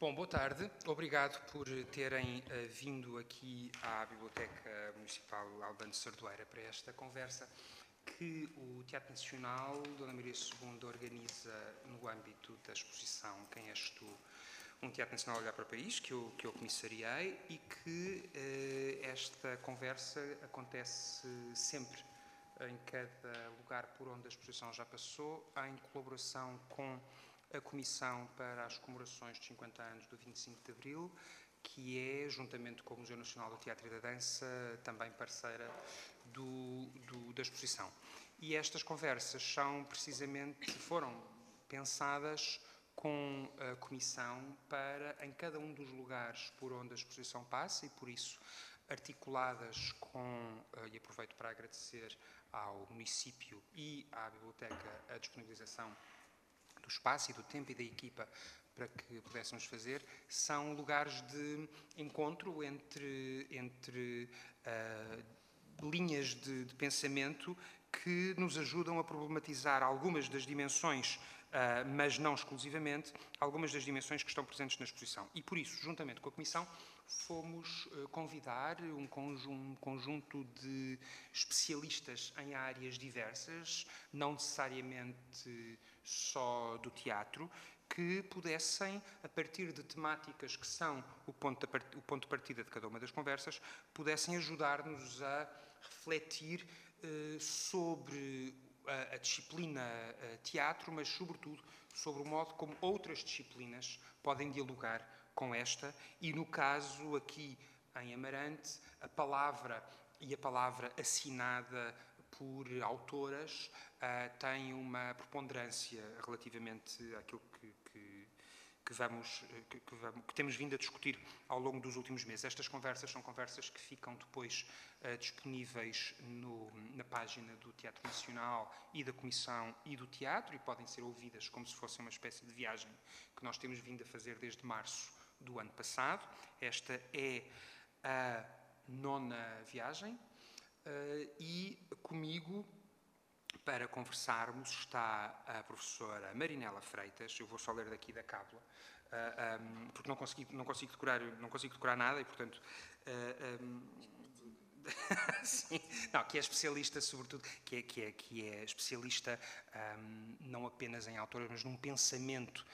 Bom, boa tarde. Obrigado por terem uh, vindo aqui à Biblioteca Municipal Albano de Sardoeira para esta conversa que o Teatro Nacional Dona Maria II organiza no âmbito da exposição Quem és tu? Um Teatro Nacional Olhar para o País, que eu, que eu comissariei e que uh, esta conversa acontece sempre em cada lugar por onde a exposição já passou, em colaboração com a Comissão para as Comemorações de 50 anos do 25 de Abril, que é, juntamente com o Museu Nacional do Teatro e da Dança, também parceira do, do, da exposição. E estas conversas são precisamente, foram pensadas com a Comissão para, em cada um dos lugares por onde a exposição passa, e por isso articuladas com, eh, e aproveito para agradecer ao município e à biblioteca a disponibilização do espaço e do tempo e da equipa para que pudéssemos fazer, são lugares de encontro entre, entre uh, linhas de, de, pensamento que nos ajudam a problematizar algumas das dimensões, uh, mas não exclusivamente, algumas das dimensões que estão presentes na exposição. E por isso, juntamente com a Comissão, fomos uh, convidar um, um conjunto de especialistas em áreas diversas, não necessariamente só do teatro, que pudessem, a partir de temáticas que são o ponto, de, partida de cada uma das conversas, pudessem ajudar-nos a refletir eh, sobre a, a disciplina eh, teatro, mas, sobretudo, sobre o modo como outras disciplinas podem dialogar com esta, e no caso aqui em Amarante, a palavra e a palavra assinada por autoras uh, tem uma preponderância relativamente àquilo que, que, que vamos, que, vamos, que, temos vindo a discutir ao longo dos últimos meses. Estas conversas são conversas que ficam depois uh, disponíveis no, na página do Teatro Nacional e da Comissão e do Teatro e podem ser ouvidas como se fosse uma espécie de viagem que nós temos vindo a fazer desde março do ano passado. Esta é a nona viagem e comigo para conversarmos está a professora Marinela Freitas, eu vou só ler daqui da cábula, ah, um, porque não consigo, não, consigo decorar, não consigo decorar nada e, portanto, uh, um, Sim, não, que é especialista, sobretudo, que é, que é, que é especialista um, não apenas em autores, mas num pensamento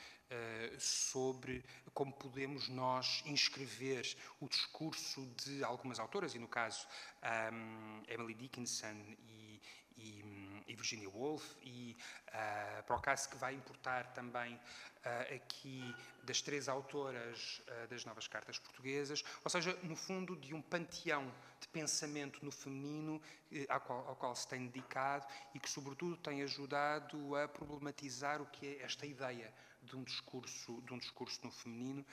sobre como podemos nós inscrever o discurso de algumas autoras, e no caso um, Emily Dickinson e, e e Virginia Woolf, e uh, o caso que vai importar também uh, aqui das três autoras uh, das novas cartas portuguesas, ou seja, no fundo, de um panteão de pensamento no feminino ao qual, ao, qual, se tem dedicado e que, sobretudo, tem ajudado a problematizar o que é esta ideia de um discurso, de um discurso no feminino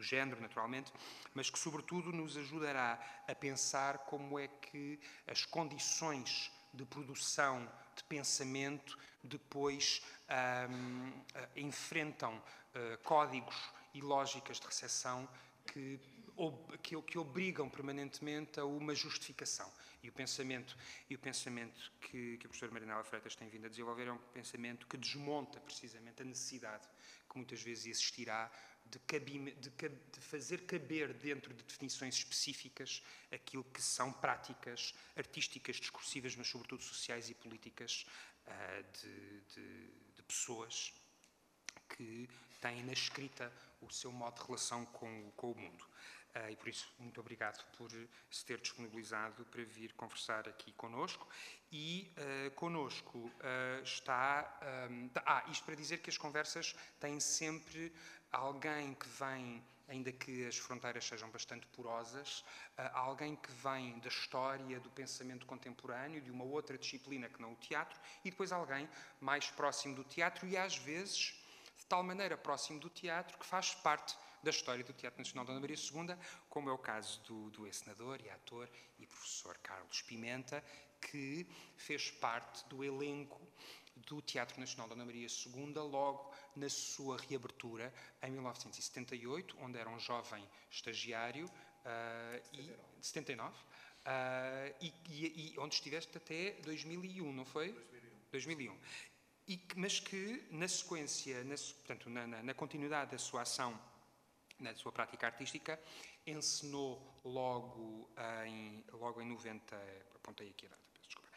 do, género, naturalmente, mas que, sobretudo, nos ajudará a pensar como é que as condições de produção de pensamento depois um, enfrentam uh, códigos e lógicas de recepção que, que, que, obrigam permanentemente a uma justificação. E o pensamento, e o pensamento que, que a professora Marinela Freitas tem vindo a desenvolver é um pensamento que desmonta precisamente a necessidade que muitas vezes existirá de, cabime, de, de, fazer caber dentro de definições específicas aquilo que são práticas artísticas, discursivas, mas sobretudo sociais e políticas uh, de, de, pessoas que têm na escrita o seu modo de relação com, com o mundo. Uh, e por isso, muito obrigado por se ter disponibilizado para vir conversar aqui conosco. E uh, conosco uh, está. Um, ah, isto para dizer que as conversas têm sempre alguém que vem, ainda que as fronteiras sejam bastante porosas, uh, alguém que vem da história, do pensamento contemporâneo, de uma outra disciplina que não o teatro, e depois alguém mais próximo do teatro e às vezes de tal maneira próximo do teatro que faz parte da história do Teatro Nacional Dona Maria II, como é o caso do, do encenador e ator e professor Carlos Pimenta, que fez parte do elenco do Teatro Nacional Dona Maria II logo na sua reabertura em 1978, onde era um jovem estagiário, uh, e 79, uh, e, e, e, onde estiveste até 2001, não foi? 2001. 2001. e que, mas que, na sequência, na, portanto, na, na, na, continuidade da sua ação, na sua prática artística, encenou logo em, logo em 90, apontei aqui a data, desculpa,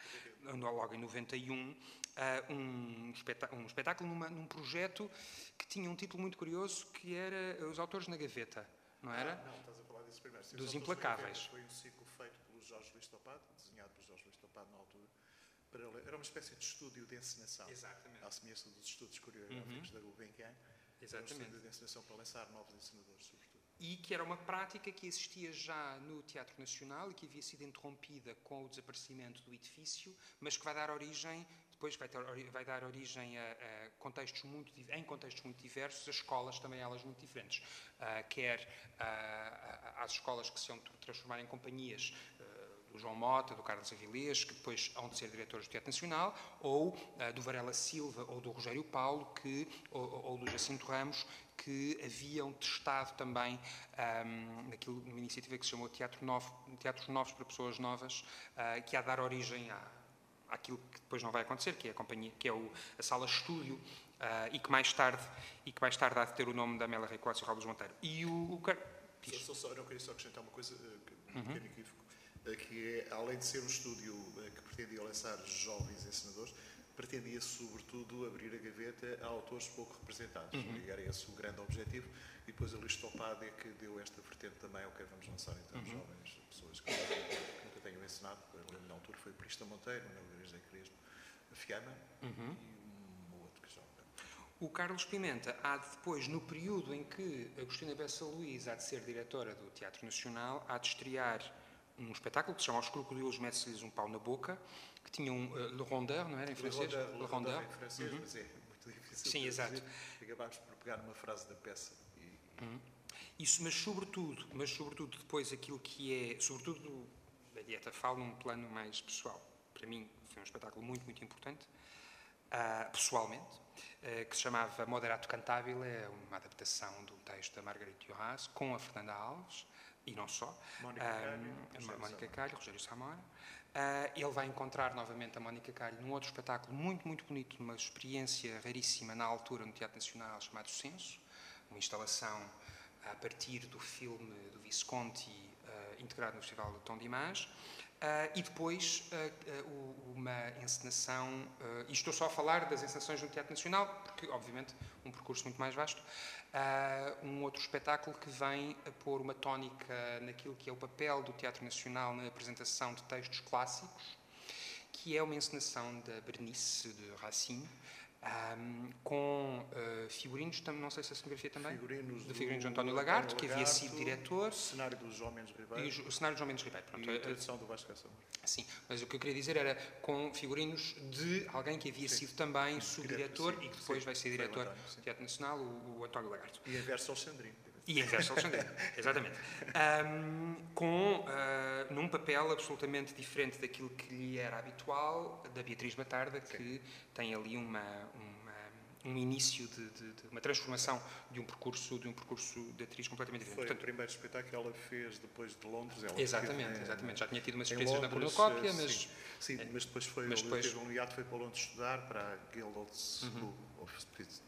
logo em 91, uh, um, espetáculo, um espetáculo numa, num projeto que tinha um título muito curioso, que era Os Autores na Gaveta, não era? Ah, não, estás a falar desse primeiro. Sim, Dos Implacáveis. Foi um ciclo feito pelo Jorge Luís Topado, desenhado por Jorge Luís Topado na altura, era uma espécie de estúdio de encenação. Exatamente. À semelhança dos estudos coreográficos uhum. da Gulbenkian. Exatamente. Era um estúdio de encenação para lançar novos encenadores, sobretudo. E que era uma prática que existia já no Teatro Nacional e que havia sido interrompida com o desaparecimento do edifício, mas que vai dar origem, depois vai, ter, vai dar origem a, a, contextos muito, em contextos muito diversos, as escolas também elas muito diferentes. Uh, quer uh, às escolas que se vão transformar em companhias do João Mota, do Carlos Avilés, que depois hão de ser diretores do Teatro Nacional, ou uh, do Varela Silva ou do Rogério Paulo, que, ou, ou do Jacinto Ramos, que haviam testado também um, naquilo, numa iniciativa que se chamou Teatro Novo, Teatros Novos para Pessoas Novas, uh, que há de dar origem à, àquilo que depois não vai acontecer, que é a companhia, que é o, a sala estúdio, uh, e que mais tarde e que mais tarde há de ter o nome da Amélia Recuados e Raul Monteiro. E o, o Só, só, eu queria só acrescentar uma coisa, um uhum. pequeno equívoco que é, além de ser um estúdio que pretendia lançar jovens ensinadores, pretendia sobretudo abrir a gaveta a autores pouco representados. Uhum. E era esse o grande objetivo. E depois a Luís Topado é que deu esta vertente também, ok, vamos lançar então uhum. jovens, pessoas que, ensinado. Eu lembro na altura foi o Prista Monteiro, Manuel Gareza Crespo, a Fiamma uhum. e um outro que já o Carlos Pimenta há de depois, no período em que Agostina Bessa Luís há de ser diretora do Teatro Nacional, há de estrear um espetáculo que se chama Os Crocodilos Metem-lhes um Pau na Boca, que tinha um uh, Le Rondeur, não era em francês? Le Rondeur, Le Rondeur. em francês, uhum. mas é muito difícil. Sim, exato. Acabámos por pegar uma frase da peça. E... Uhum. Isso, mas sobretudo, mas sobretudo depois aquilo que é, sobretudo da dieta falo num plano mais pessoal. Para mim foi um espetáculo muito, muito importante, uh, pessoalmente, uh, que se chamava Moderato Cantável, é uma adaptação do texto da Margarita Duras com a Fernanda Alves, e não só, Mónica um, Mónica Calho, Rogério Samora. Uh, ele vai encontrar novamente a Mónica Calho num outro espetáculo muito, muito bonito, numa experiência raríssima na altura no Teatro Nacional chamado Censo, uma instalação a partir do filme do Visconti, integrado no Festival do Tom de Image. Uh, e depois uh, uma encenação, e estou só a falar das encenações no Teatro Nacional, porque, obviamente, um percurso muito mais vasto, um outro espetáculo que vem a pôr uma tónica naquilo que é o papel do Teatro Nacional na apresentação de textos clássicos, que é uma encenação da Bernice de Racine, um, com uh, figurinos, não sei se a cenografia também. Figurinos de figurinos de António Lagarto, que havia sido diretor. O cenário dos Homens Ribeiro. E o, o cenário dos Homens Ribeiro. Pronto, e a tradução do Vasco Caçamor. Sim, mas o que eu queria dizer era com figurinos de alguém que havia sim. sido também subdiretor e que depois sim. vai ser diretor do Teatro Nacional, o, o, António Lagarto. E em verso Alexandrino. E em verso Alexandrino, exatamente. Um, com, uh, num papel absolutamente diferente daquilo que lhe era habitual, da Beatriz Batarda, que sim. tem ali uma, uma, um início de, de, de, uma transformação de um percurso de um percurso de atriz completamente diferente. Foi Portanto, o primeiro espetáculo que ela fez depois de Londres. Ela exatamente, exatamente. Já tinha tido umas experiências na cornucópia, mas... Sim, sim é, mas depois foi, mas depois... teve um hiato, foi para Londres estudar, para a Guild of uhum. of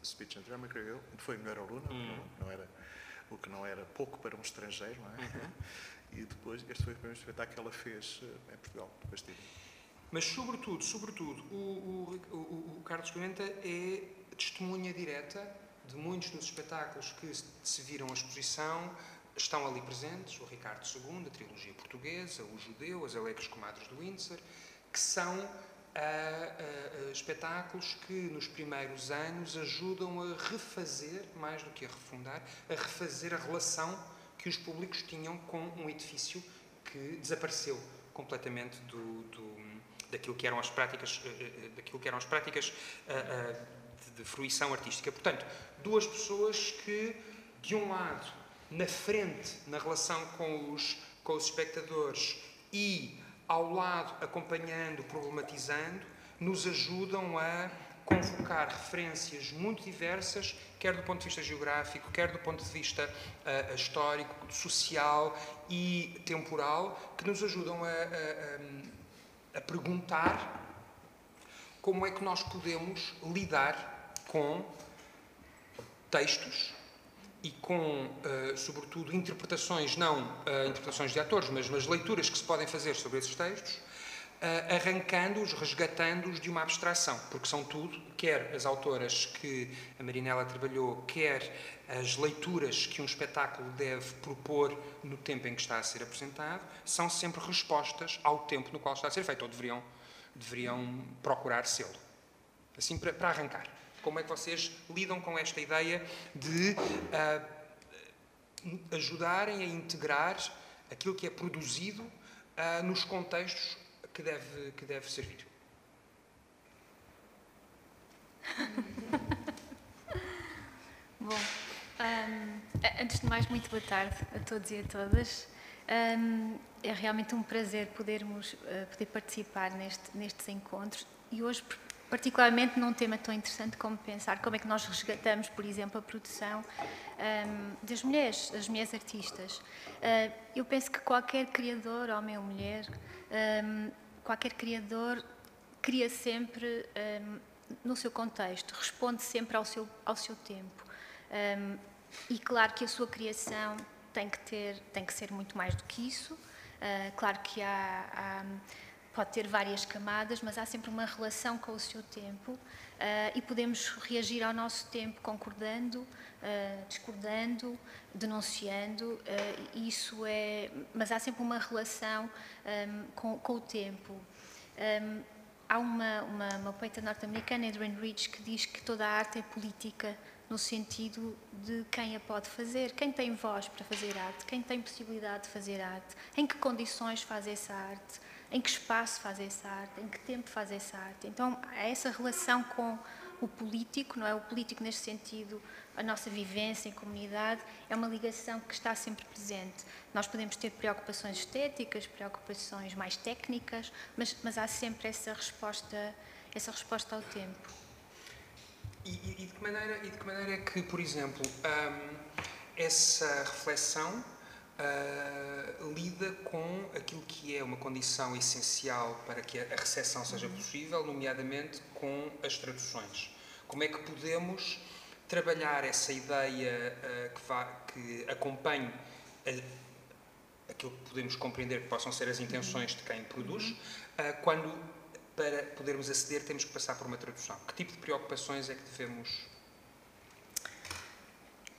Speech and Drama, creio eu. Foi a melhor aluna, uhum. não, não era o que não era pouco para um estrangeiro, não é? Uhum. E depois, este foi o primeiro espetáculo que ela fez eh, em Portugal, depois tive. Mas, sobretudo, sobretudo, o, o, o, o Carlos Pimenta é testemunha direta de muitos dos espetáculos que se viram a exposição, estão ali presentes, o Ricardo II, a trilogia portuguesa, o Judeu, as Alegres Comadres do Windsor, que são a, a, espetáculos que nos primeiros anos ajudam a refazer, mais do que a refundar, a refazer a relação que os públicos tinham com um edifício que desapareceu completamente do, do daquilo que eram as práticas, eh, eh, daquilo que eram as práticas eh, de fruição artística. Portanto, duas pessoas que, de um lado, na frente, na relação com os, com os espectadores e ao lado, acompanhando, problematizando, nos ajudam a convocar referências muito diversas, quer do ponto de vista geográfico, quer do ponto de vista uh, histórico, social e temporal, que nos ajudam a, a, a perguntar como é que nós podemos lidar com textos e com, uh, sobretudo, interpretações, não uh, interpretações de atores, mas, leituras que se podem fazer sobre esses textos, uh, arrancando-os, resgatando-os de uma abstração, porque são tudo, quer as autoras que a Marinela trabalhou, quer as leituras que um espetáculo deve propor no tempo em que está a ser apresentado, são sempre respostas ao tempo no qual está a ser feito, ou deveriam, deveriam procurar sê-lo. Assim, para, para arrancar. Como é que vocês lidam com esta ideia de uh, ajudarem a integrar aquilo que é produzido uh, nos contextos que deve, que deve servir? Bom, um, antes de mais, muito boa tarde a todos e a todas. Um, é realmente um prazer podermos uh, poder participar neste, nestes encontros e hoje particularmente num tema tão interessante como pensar como é que nós resgatamos, por exemplo, a produção um, das mulheres, das mulheres artistas. Uh, eu penso que qualquer criador, homem ou mulher, um, qualquer criador cria sempre um, no seu contexto, responde sempre ao seu, ao seu tempo. e claro que a sua criação tem que, ter, tem que ser muito mais do que isso. Uh, claro que há, há pode ter várias camadas, mas há sempre uma relação com o seu tempo uh, e podemos reagir ao nosso tempo concordando, uh, discordando, denunciando. Uh, isso é, mas há sempre uma relação um, com, com, o tempo. Um, há uma, uma, uma poeta norte-americana, Adrienne Rich, que diz que toda a arte é política no sentido de quem a pode fazer, quem tem voz para fazer arte, quem tem possibilidade de fazer arte, em que condições faz essa arte, em que espaço faz essa arte, em que tempo faz essa arte. Então, há essa relação com o político, não é? O político neste sentido, a nossa vivência em comunidade, é uma ligação que está sempre presente. Nós podemos ter preocupações estéticas, preocupações mais técnicas, mas, mas há sempre essa resposta, essa resposta ao tempo. E, e, de, que maneira, e de que maneira é que, por exemplo, hum, essa reflexão uh, lida com aquilo que é uma condição essencial para que a recepção seja possível, nomeadamente com as traduções. Como é que podemos trabalhar essa ideia uh, que, vá, que acompanhe a, aquilo que podemos compreender que possam ser as intenções de quem produz, uh, quando para podermos aceder temos que passar por uma tradução. Que tipo de preocupações é que devemos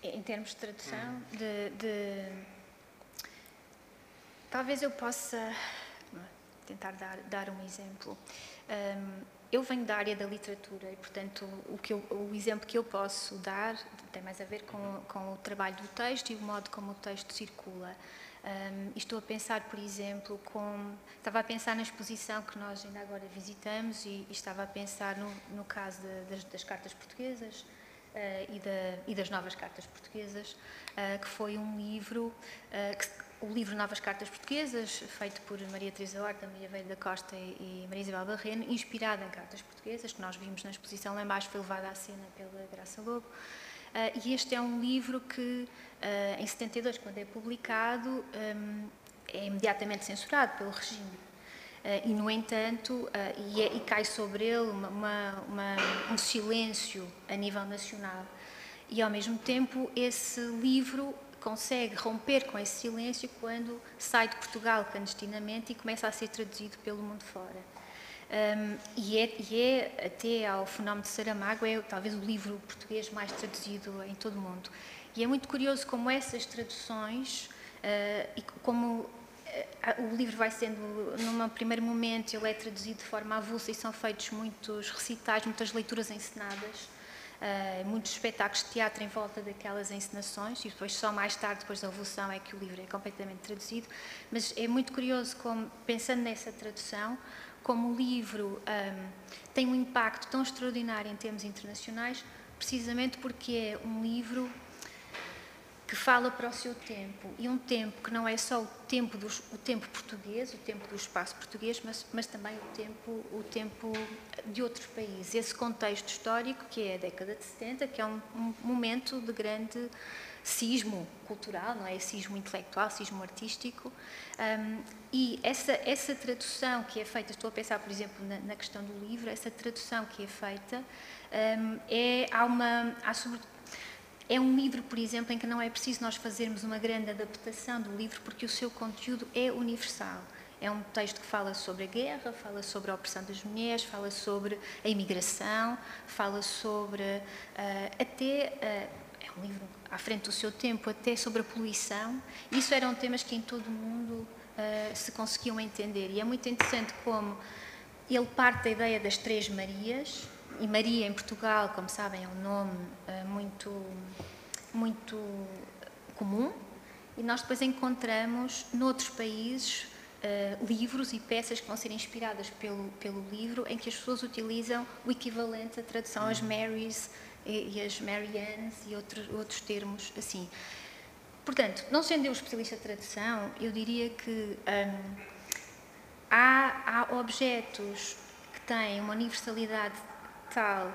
em termos de tradução, hum. de, de, Talvez eu possa tentar dar, dar um exemplo. Um, eu venho da área da literatura e, portanto, o, que eu, o exemplo que eu posso dar tem mais a ver com, com o trabalho do texto e o modo como o texto circula. Um, estou a pensar, por exemplo, com, estava a pensar na exposição que nós ainda agora visitamos e, e estava a pensar no, no caso de, das, das, cartas portuguesas uh, e, da, e, das novas cartas portuguesas, uh, que foi um livro uh, que o livro Novas Cartas Portuguesas, feito por Maria Teresa Horta, Maria Velho da Costa e Maria Isabel Barreno, inspirado em cartas portuguesas, que nós vimos na exposição lá embaixo, foi levada à cena pela Graça Lobo. Uh, e este é um livro que, uh, em 72, quando é publicado, um, é imediatamente censurado pelo regime. Uh, e, no entanto, e, é, e, cai sobre ele uma, uma, um silêncio a nível nacional. E, ao mesmo tempo, esse livro consegue romper com esse silêncio quando sai de Portugal clandestinamente e começa a ser traduzido pelo mundo fora. Um, e, é, e, é, até ao fenómeno de Saramago, é talvez o livro português mais traduzido em todo o mundo. E é muito curioso como essas traduções, uh, e como uh, o livro vai sendo, num primeiro momento, ele é traduzido de forma avulsa e são feitos muitos recitais, muitas leituras encenadas uh, muitos espetáculos de teatro em volta daquelas encenações e depois só mais tarde, depois da evolução, é que o livro é completamente traduzido. Mas é muito curioso como, pensando nessa tradução, como o livro um, ah, tem um impacto tão extraordinário em termos internacionais, precisamente porque é um livro que fala para o seu tempo e um tempo que não é só o tempo, do, o tempo português, o tempo do espaço português, mas, mas também o tempo, o tempo de outros países. Esse contexto histórico que é a década de 70, que é um, um momento de grande cismo cultural, não é? Cismo intelectual, cismo artístico. Um, e essa, essa tradução que é feita, estou a pensar, por exemplo, na, na questão do livro, essa tradução que é feita um, é, há uma, há sobre, é um livro, por exemplo, em que não é preciso nós fazermos uma grande adaptação do livro, porque o seu conteúdo é universal. É um texto que fala sobre a guerra, fala sobre a opressão das mulheres, fala sobre a imigração, fala sobre uh, até. Uh, é um livro à frente do seu tempo, até sobre a poluição. Isso eram temas que em todo o mundo uh, se conseguiam entender. E é muito interessante como ele parte da ideia das Três Marias, e Maria em Portugal, como sabem, é um nome uh, muito, muito comum, e nós depois encontramos noutros países uh, livros e peças que vão ser inspiradas pelo, pelo livro, em que as pessoas utilizam o equivalente à tradução às Marys e, e as Mariannes e outros, outros termos assim. Portanto, não sendo eu especialista de tradução, eu diria que um, há, há objetos que têm uma universalidade tal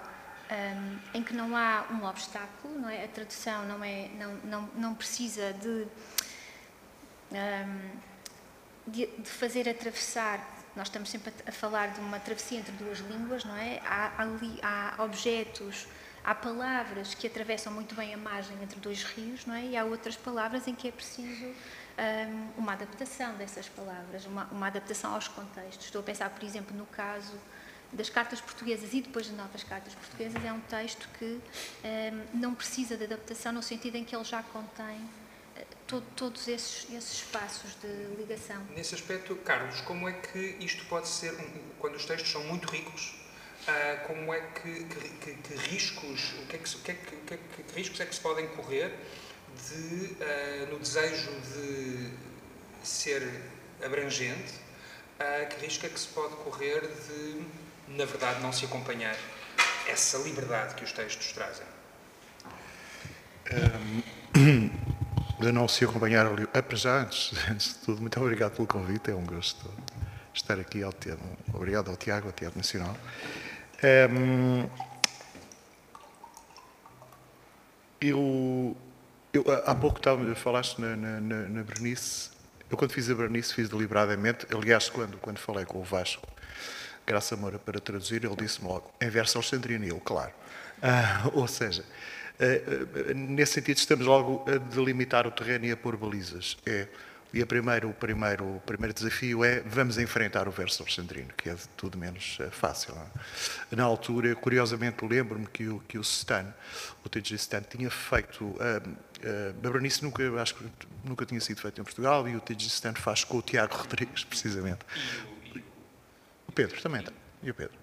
um, em que não há um obstáculo, não é? A tradução não é, não não não precisa de, um, de, de fazer atravessar. Nós estamos sempre a, falar de uma travessia entre duas línguas, não é? Há, há, há objetos há palavras que atravessam muito bem a margem entre dois rios, não é? E há outras palavras em que é preciso um, uma adaptação dessas palavras, uma, uma, adaptação aos contextos. Estou a pensar, por exemplo, no caso das cartas portuguesas e depois das novas cartas portuguesas, é um texto que um, não precisa de adaptação no sentido em que ele já contém uh, todo, todos esses, esses espaços de ligação. Nesse aspecto, Carlos, como é que isto pode ser, quando os textos são muito ricos, uh, como é que, que, que, riscos, o que, é que, que, é que, que, riscos é que se podem correr de, uh, no desejo de ser abrangente, que risco é que se pode correr de na verdade, não se acompanhar essa liberdade que os textos trazem? Um, de não se acompanhar, apesar, antes, antes de tudo, muito obrigado pelo convite, é um gosto estar aqui ao Teatro. Obrigado ao Tiago, ao Teatro Nacional. Um, eu, eu, há pouco estava, falaste na, na, na Bernice. Eu, quando fiz a Bernice, fiz deliberadamente. Aliás, quando, quando falei com o Vasco, Graça Moura para traduzir, ele disse-me logo, em verso alexandrino, eu, claro. Ah, ou seja, ah, nesse sentido estamos logo a delimitar o terreno e a pôr balizas. É, e a primeiro, o, primeiro, o primeiro desafio é vamos enfrentar o verso alexandrino, que é tudo menos ah, fácil. É? Na altura, curiosamente, lembro-me que o, que o Stan, o TG Stan, tinha feito. Uh, uh, a Bernice nunca, acho que nunca tinha sido feito em Portugal e o TG Stan faz com o Tiago Rodrigues, precisamente. O Pedro também está. E o Pedro?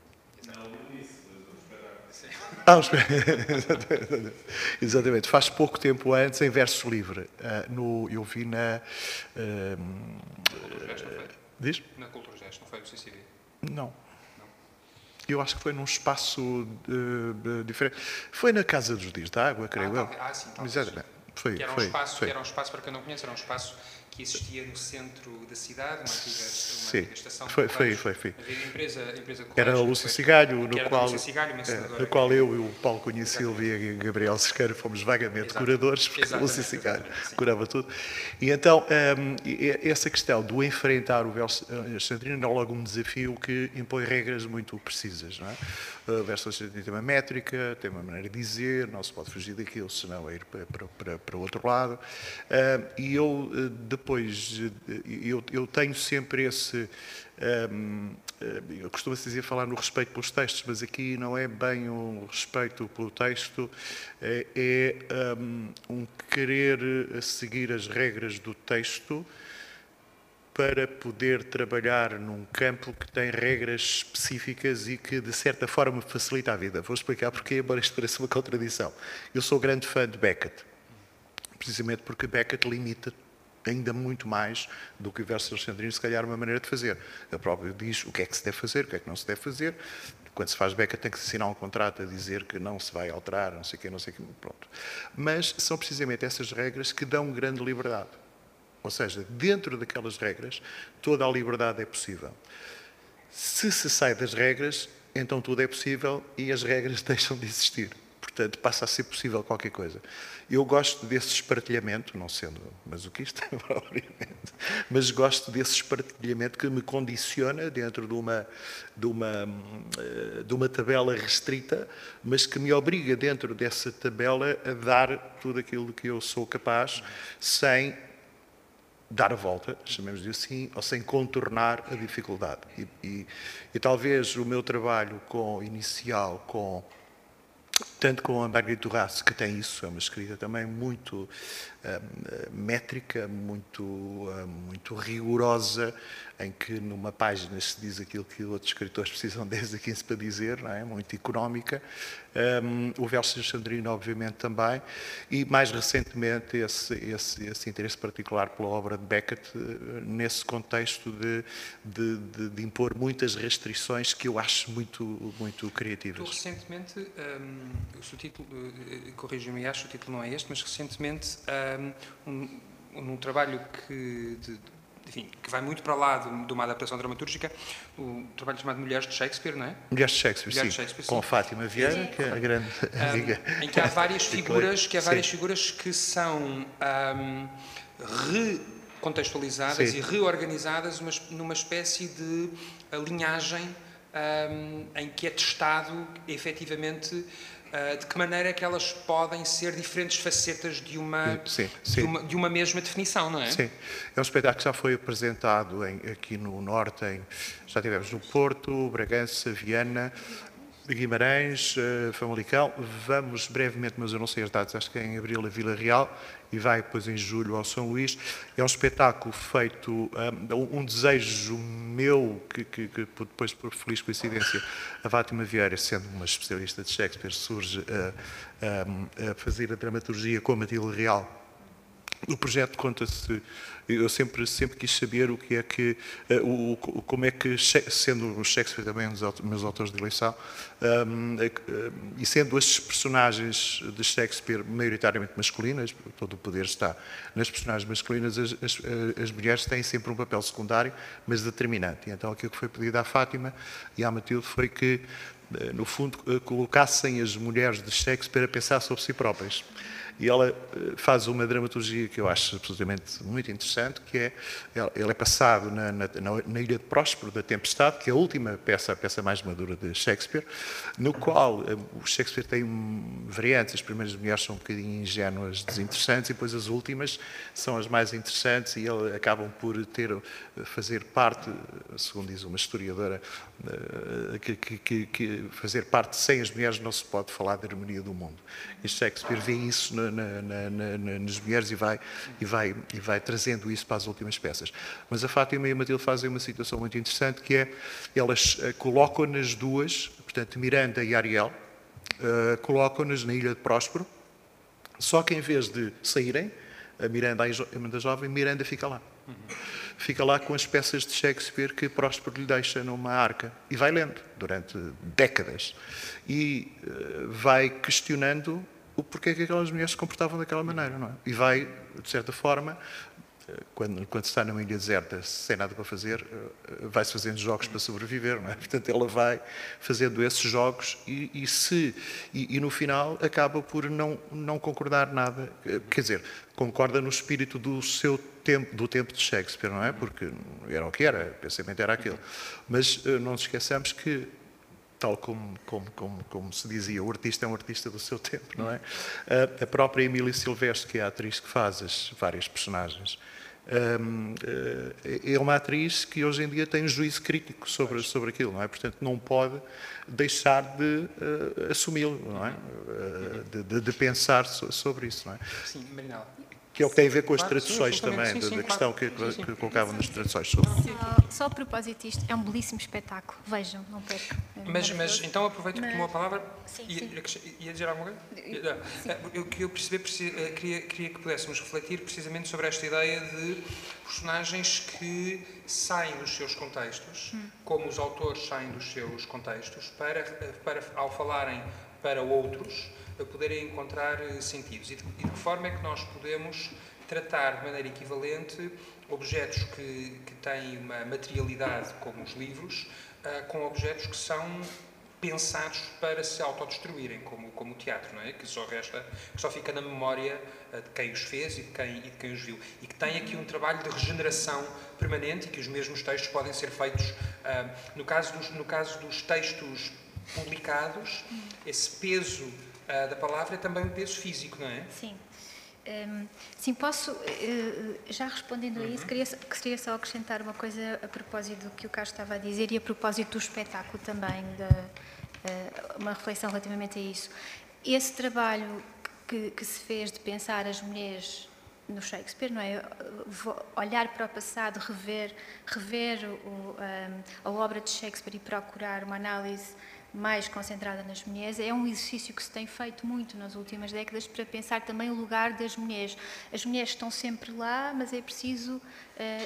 Ah, exatamente. Faz pouco tempo antes, em verso livre. Uh, no, eu vi na. Uh, diz? Na Cultura Gesto, não foi no CCD? Não. Eu acho que foi num espaço uh, diferente. Foi na Casa dos Dias da Água, creio ah, eu. Ah, sim, talvez. Exatamente. Foi, que era um, foi, espaço, foi. Que era um espaço, para quem não conhece, era um espaço que existia no centro da cidade, uma antiga, uma antiga estação foi, foi, foi, foi. Havia empresa, empresa Era a Lúcia Cigalho, no qual, Cigalho, é, no qual eu e o Paulo Cunha Silva e Gabriel Sequeira fomos vagamente Exatamente. curadores, porque Exatamente. a Lúcia Cigalho curava tudo. E então, um, essa questão do enfrentar o verso alexandrino é logo um desafio que impõe regras muito precisas. Não é? Verso alexandrino tem uma métrica, tem uma maneira de dizer, não se pode fugir daquilo, senão é ir para, para, para o outro lado. Uh, e eu, eh, depois eu, eu tenho sempre esse. Um, eu costumo dizer falar no respeito pelos textos, mas aqui não é bem um respeito pelo texto, é, é um, um querer seguir as regras do texto para poder trabalhar num campo que tem regras específicas e que, de certa forma, facilita a vida. Vou explicar porque, embora isto pareça uma contradição. Eu sou grande fã de Beckett, precisamente porque Beckett limita ainda muito mais do que o verso alexandrino, se calhar, uma maneira de fazer. Ele próprio diz o que é que se deve fazer, o que é que não se deve fazer, quando se faz beca tem que se assinar um contrato a dizer que não se vai alterar, não sei o quê, não sei o quê, pronto. Mas são precisamente essas regras que dão grande liberdade. Ou seja, dentro daquelas regras, toda a liberdade é possível. Se se sai das regras, então tudo é possível e as regras deixam de existir. Portanto, passa a ser possível qualquer coisa. Eu gosto desse espartilhamento, não sendo masoquista, propriamente, mas gosto desse espartilhamento que me condiciona dentro de uma, de, uma, eh, de uma tabela restrita, mas que me obriga dentro dessa tabela a dar tudo aquilo que eu sou capaz, sem dar a volta, chamemos de assim, ou sem contornar a dificuldade. E, e, e talvez o meu trabalho com inicial com tanto com a Margarida Turraço, que tem isso, é uma escrita também muito métrica, muito, uh, muito rigorosa, em que numa página se diz aquilo que outros escritores precisam de 10 a 15 para dizer, não é? muito económica. Um, o Verso Sandrino, obviamente, também. E, mais recentemente, esse, esse, esse, interesse particular pela obra de Beckett, eh, nesse contexto de, de, de, de, impor muitas restrições que eu acho muito, muito criativas. Recentemente, um, o subtítulo, uh, corrijo-me, acho o título não é este, mas recentemente, um, um, um trabalho que... De, enfim, que vai muito para lá de, de, uma adaptação dramatúrgica, o trabalho chamado Mulheres de Shakespeare, não é? Mulheres de Shakespeare, Mulheres sim, de Shakespeare, com sim. Fátima Vieira, que é a grande um, amiga. Em que há várias figuras, que há várias sim. figuras que são um, recontextualizadas sim. e reorganizadas numa, numa espécie de linhagem um, em que é testado efetivamente de que maneira é que elas podem ser diferentes facetas de uma, sim, sim. De, uma de uma mesma definição, não é? Sim. É um espetáculo que já foi apresentado em, aqui no Norte, em, já tivemos no Porto, Bragança, Viana, Guimarães, uh, Famalicão. Vamos brevemente, mas eu não sei as datas, acho que é em abril a Vila Real e vai depois em julho ao São Luís. É um espetáculo feito, um, um desejo meu, que, que, que, depois, por feliz coincidência, a Fátima Vieira, sendo uma especialista de Shakespeare, surge a, a, a fazer a dramaturgia com a Matilde Real. O projeto conta-se eu sempre, sempre quis saber o que é que, uh, o, como é que, sendo Shakespeare também um dos meus autores de eleição, um, uh, eh, e sendo as personagens de Shakespeare maioritariamente masculinas, todo o poder está nas personagens masculinas, as, as, as mulheres têm sempre um papel secundário, mas determinante. E então aquilo que foi pedido à Fátima e à Matilde foi que, eh, no fundo, colocassem as mulheres de Shakespeare a pensar sobre si próprias. E ela eh, faz uma dramaturgia que eu acho absolutamente muito interessante, que é, ele é passado na, na, na, Ilha de Próspero, da Tempestade, que é a última peça, a peça mais madura de Shakespeare, no qual eh, o Shakespeare tem variantes, as primeiras mulheres são um bocadinho ingênuas, desinteressantes, e depois as últimas são as mais interessantes, e ele acabam por ter, eh, fazer parte, segundo diz uma historiadora, que, que, que fazer parte sem as mulheres não se pode falar da harmonia do mundo. E Shakespeare vê isso na, na, na, nas mulheres e vai, e, vai, e vai trazendo isso para as últimas peças. Mas a Fátima e a Matilde fazem uma situação muito interessante que é, elas uh, colocam-nas duas, portanto Miranda e Ariel, uh, colocam-nas na Ilha de Próspero, só que em vez de saírem, a Miranda, a Miranda jovem, Miranda fica lá. Uhum. Fica lá com as peças de Shakespeare que Próspero lhe deixa numa arca e vai lendo durante décadas e uh, vai questionando o porquê que aquelas mulheres se comportavam daquela maneira, não é? E vai, de certa forma, eh, quando, quando está numa ilha deserta, sem nada para fazer, eh, vai-se fazendo jogos para sobreviver, não é? Portanto, ela vai fazendo esses jogos e, e se e, e, no final acaba por não não concordar nada, eh, quer dizer, concorda no espírito do seu tempo, do tempo de Shakespeare, não é? Porque era o que era, o pensamento era aquele. Mas não nos esqueçamos que tal como, como, como, como, se dizia, o artista é um artista do seu tempo, não é? A própria Emília Silvestre, que é a atriz que faz as várias personagens, eh, é uma atriz que hoje em dia tem um juízo crítico sobre, sobre aquilo, não é? Portanto, não pode deixar de uh, assumi-lo, não é? Uh, de, de, pensar sobre isso, não é? Sim, Marinela. Que é o que tem a ver com as traduções sim, também, sim, sim, da, questão que, que colocavam nas traduções. Só, só a propósito disto, é um belíssimo espetáculo. Vejam, não percam. É mas, mas então aproveito que tomou a palavra. Sim, ia, sim. ia dizer alguma coisa? Eu queria perceber, eh, queria, queria que pudéssemos refletir precisamente sobre esta ideia de personagens que saem dos seus contextos, hum. como os autores saem dos seus contextos, para, para ao falarem para outros, a poderem encontrar eh, sentidos. E de, e de que forma é que nós podemos tratar de maneira equivalente objetos que, que têm uma materialidade, como os livros, uh, com objetos que são pensados para se autodestruírem, como, como o teatro, não é? que só resta, que só fica na memória uh, de quem os fez e de quem, e de quem os viu. E que tem aqui um trabalho de regeneração permanente e que os mesmos textos podem ser feitos. Uh, no, caso dos, no caso dos textos publicados, esse peso uh, da palavra é também um peso físico, não é? Sim. Um, sim, posso, uh, já respondendo a isso, uhum. queria, queria só acrescentar uma coisa a propósito do que o Carlos estava a dizer e a propósito do espetáculo também, de, uh, uma reflexão relativamente a isso. Esse trabalho que, que, se fez de pensar as mulheres no Shakespeare, não é? Olhar para o passado, rever, rever o, um, a obra de Shakespeare e procurar uma análise mais concentrada nas mulheres, é um exercício que se tem feito muito nas últimas décadas para pensar também o lugar das mulheres. As mulheres estão sempre lá, mas é preciso,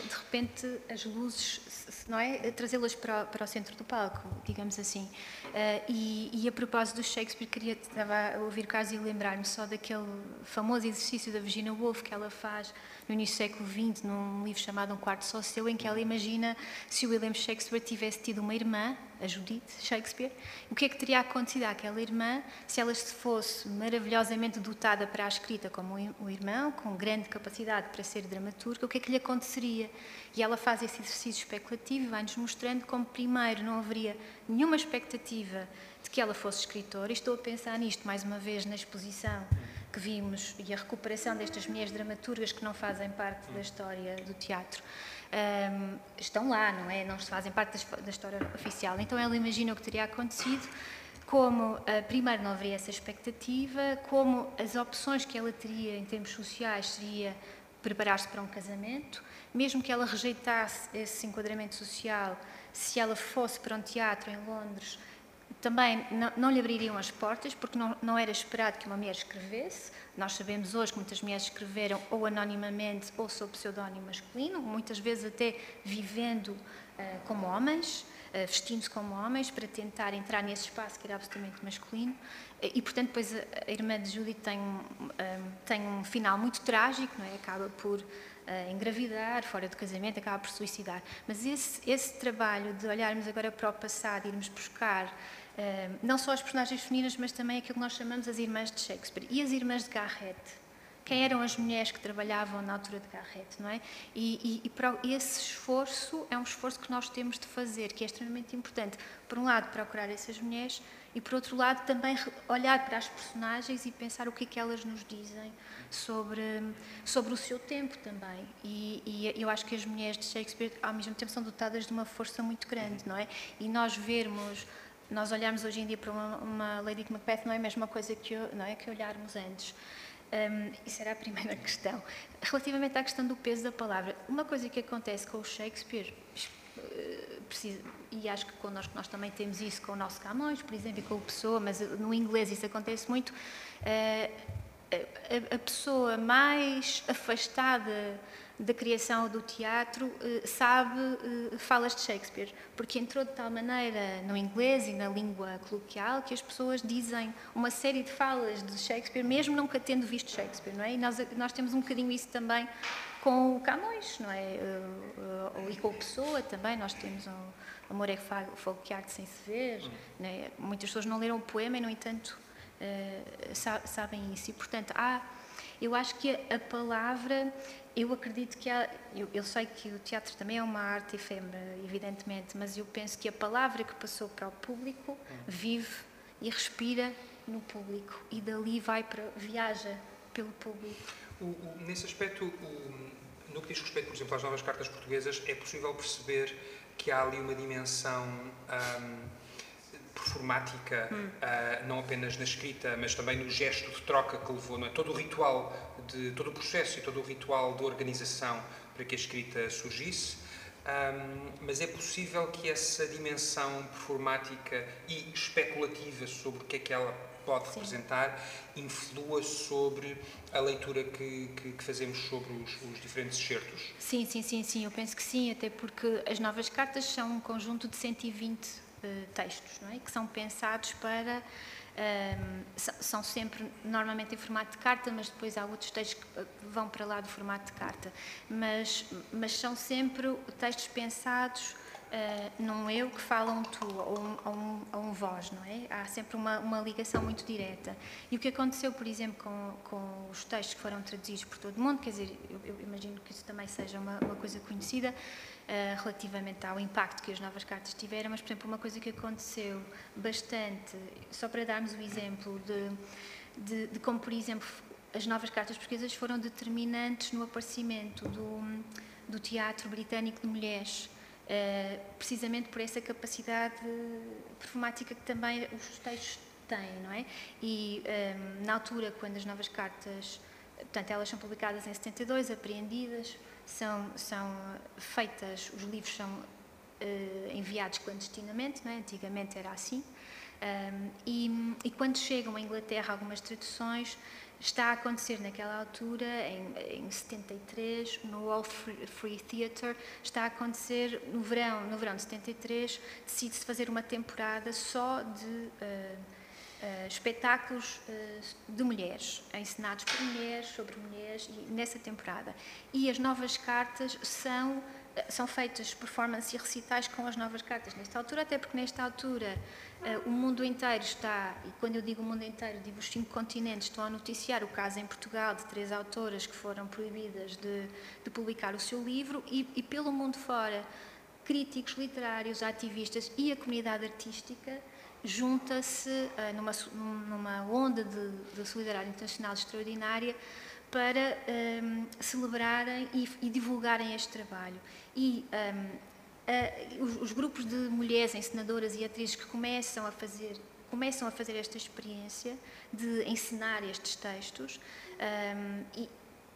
de repente, as luzes, não é? Trazê-las para, para o centro do palco, digamos assim. Eh, e, e a propósito do Shakespeare, queria, estava a ouvir caso e lembrar-me só daquele famoso exercício da Virginia Woolf que ela faz no início do século XX, num livro chamado Um Quarto Só Seu, em que ela imagina se o William Shakespeare tivesse tido uma irmã, a Judith Shakespeare, o que é que teria acontecido àquela irmã se ela se fosse maravilhosamente dotada para a escrita como o irmão, com grande capacidade para ser dramaturga, o que é que lhe aconteceria? E ela faz esse exercício especulativo e vai-nos mostrando como, primeiro, não haveria nenhuma expectativa de que ela fosse escritora, e estou a pensar nisto mais uma vez na exposição que vimos e a recuperação destas mulheres dramaturgas que não fazem parte da história do teatro. Um, estão lá, não é? Não fazem parte da, história oficial. Então ela imagina o que teria acontecido, como, uh, primeiro, não haveria essa expectativa, como as opções que ela teria em termos sociais seria preparar-se para um casamento, mesmo que ela rejeitasse esse enquadramento social, se ela fosse para um teatro em Londres, também não, não, lhe abririam as portas, porque não, não, era esperado que uma mulher escrevesse. Nós sabemos hoje que muitas mulheres escreveram ou anonimamente ou sob pseudónimo masculino, muitas vezes até vivendo uh, como homens, uh, vestindo-se como homens, para tentar entrar nesse espaço que era absolutamente masculino. E, portanto, depois a, a irmã de Judith tem um, um, tem um final muito trágico, não é? acaba por engravidar, fora do casamento, acaba por suicidar. Mas esse, esse trabalho de olharmos agora para o passado, irmos buscar não só as personagens femininas, mas também aquilo que nós chamamos as irmãs de Shakespeare e as irmãs de Garrett. Quem eram as mulheres que trabalhavam na altura de Garrett, não é? E, e, e esse esforço é um esforço que nós temos de fazer, que é extremamente importante. Por um lado, procurar essas mulheres e, por outro lado, também olhar para as personagens e pensar o que é que elas nos dizem sobre, sobre o seu tempo também. E, e eu acho que as mulheres de Shakespeare, ao mesmo tempo, são dotadas de uma força muito grande, não é? E nós vermos nós olharmos hoje em dia para uma, uma Lady Macbeth não é a mesma coisa que, não é, que olharmos antes. Um, isso era a primeira questão. Relativamente à questão do peso da palavra, uma coisa que acontece com o Shakespeare, precisa, e acho que connosco nós também temos isso com o nosso Camões, por exemplo, e com o Pessoa, mas no inglês isso acontece muito, uh, a, a pessoa mais afastada da criação do teatro eh, sabe eh, falas de Shakespeare, porque entrou de tal maneira no inglês e na língua coloquial que as pessoas dizem uma série de falas de Shakespeare, mesmo nunca tendo visto Shakespeare, não é? E nós, nós temos um bocadinho isso também com o Camões, não é? Eh, e com o Pessoa também, nós temos o Amor é fogo que arte sem se ver, é? Muitas pessoas não leram o poema e, no entanto, sabem isso. E, portanto, há eu acho que a palavra, eu acredito que há, eu, eu, sei que o teatro também é uma arte efêmera, evidentemente, mas eu penso que a palavra que passou para o público vive e respira no público e dali vai para viaja pelo público. O, o, nesse aspecto, o, no que diz respeito, por exemplo, às novas cartas portuguesas, é possível perceber que há ali uma dimensão um, performática, hum. uh, não apenas na escrita, mas também no gesto de troca que levou, não é? todo o ritual de todo o processo e todo o ritual de organização para que a escrita surgisse. Um, mas é possível que essa dimensão performática e especulativa sobre o que é que ela pode Sim. representar influa sobre a leitura que, que, que fazemos sobre os, os, diferentes excertos? Sim, sim, sim, sim, eu penso que sim, até porque as novas cartas são um conjunto de 120 uh, eh, textos, não é? Que são pensados para um, são sempre normalmente em formato de carta, mas depois há outros textos que vão para lá do formato de carta. Mas, mas são sempre textos pensados uh, num eu que fala um tu ou um, ou um, ou um vós, não é? Há sempre uma, uma ligação muito direta. E o que aconteceu, por exemplo, com, com os textos que foram traduzidos por todo o mundo, quer dizer, eu, eu imagino que isso também seja uma, uma coisa conhecida, Uh, relativamente ao impacto que as novas cartas tiveram, mas, por exemplo, uma coisa que aconteceu bastante, só para darmos o exemplo de, de, de, como, por exemplo, as novas cartas portuguesas foram determinantes no aparecimento do, do teatro britânico de mulheres, uh, precisamente por essa capacidade performática que também os textos têm, não é? E um, eh, na altura, quando as novas cartas, portanto, elas são publicadas em 72, apreendidas, são, são feitas, os livros são uh, enviados clandestinamente, não é? antigamente era assim, um, e, e, quando chegam à Inglaterra algumas traduções, está a acontecer naquela altura, em, em 73, no All Free, Theatre, está a acontecer no verão, no verão de 73, decide-se fazer uma temporada só de uh, uh, espetáculos uh, de mulheres, ensinados por mulheres, sobre mulheres, e, nessa temporada. E as novas cartas são, são feitas performances e recitais com as novas cartas nesta altura, até porque nesta altura o mundo inteiro está, e quando eu digo o mundo inteiro, digo os cinco continentes, estão a noticiar o caso em Portugal de três autoras que foram proibidas de, de publicar o seu livro, e, e pelo mundo fora, críticos literários, ativistas e a comunidade artística junta-se uh, numa, numa onda de, de, solidariedade internacional extraordinária para um, ehm, celebrarem e, e, divulgarem este trabalho. E um, ehm, uh, os, os, grupos de mulheres encenadoras e atrizes que começam a fazer começam a fazer esta experiência de ensinar estes textos um, ehm, e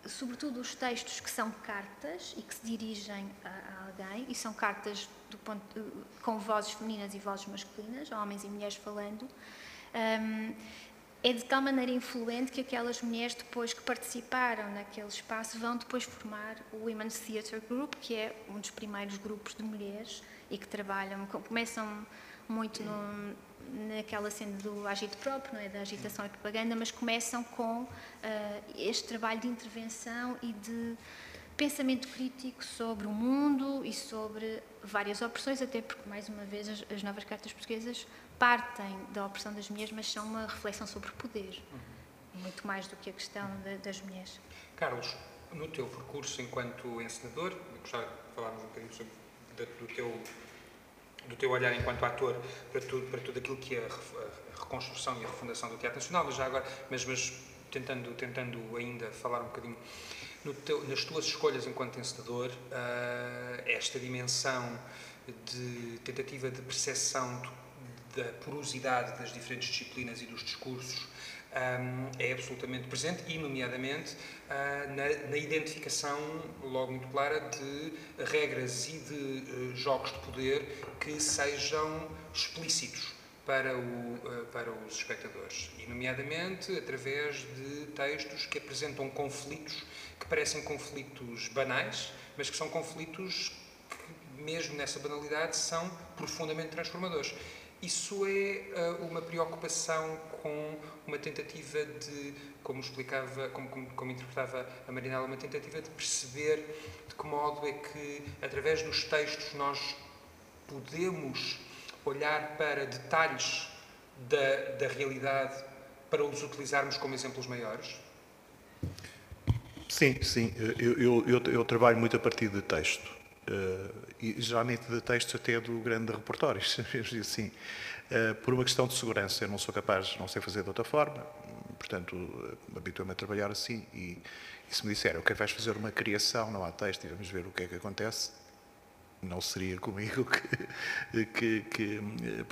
sobretudo os textos que são cartas e que se dirigem a, a alguém, e são cartas ponto, com vozes femininas e vozes masculinas, homens e mulheres falando, um, é de tal maneira influente que aquelas mulheres depois que participaram naquele espaço vão depois formar o Women's Theatre Group, que é um dos primeiros grupos de mulheres e que trabalham, começam muito no, naquela cena do agito próprio, não é? da agitação e propaganda, mas começam com uh, este trabalho de intervenção e de pensamento crítico sobre o mundo e sobre várias opressões, até porque, mais uma vez, as, as novas cartas portuguesas partem da opressão das mulheres, mas são uma reflexão sobre poder, uhum. muito mais do que a questão de, das mulheres. Carlos, no teu percurso enquanto encenador, gostava de falarmos um bocadinho sobre do teu do teu olhar enquanto ator para tudo, para tudo aquilo que é a reconstrução e a refundação do Teatro Nacional, mas já agora, mas, mas tentando, tentando ainda falar um bocadinho teu, nas tuas escolhas enquanto encenador, uh, esta dimensão de tentativa de percepção da porosidade das diferentes disciplinas e dos discursos um, é absolutamente presente e, nomeadamente, uh, na, na, identificação logo muito clara de regras e de uh, jogos de poder que sejam explícitos para, o, para os espectadores, e, nomeadamente, através de textos que apresentam conflitos que parecem conflitos banais, mas que são conflitos que, mesmo nessa banalidade, são profundamente transformadores. Isso é uh, uma preocupação com uma tentativa de, como explicava, como, como, como, interpretava a Marinela, uma tentativa de perceber de que modo é que, através dos textos, nós podemos olhar para detalhes da, da realidade para os utilizarmos como exemplos maiores? Sim, sim. Eu, eu, eu, eu trabalho muito a partir de texto. Uh, e geralmente de textos até do grande repertório, assim. Uh, por uma questão de segurança, eu não sou capaz, não sei fazer de outra forma, portanto, uh, habituo-me a trabalhar assim. E, e se me disser, ok, vais fazer uma criação, não há texto, e vamos ver o que é que acontece, não seria comigo que, que, que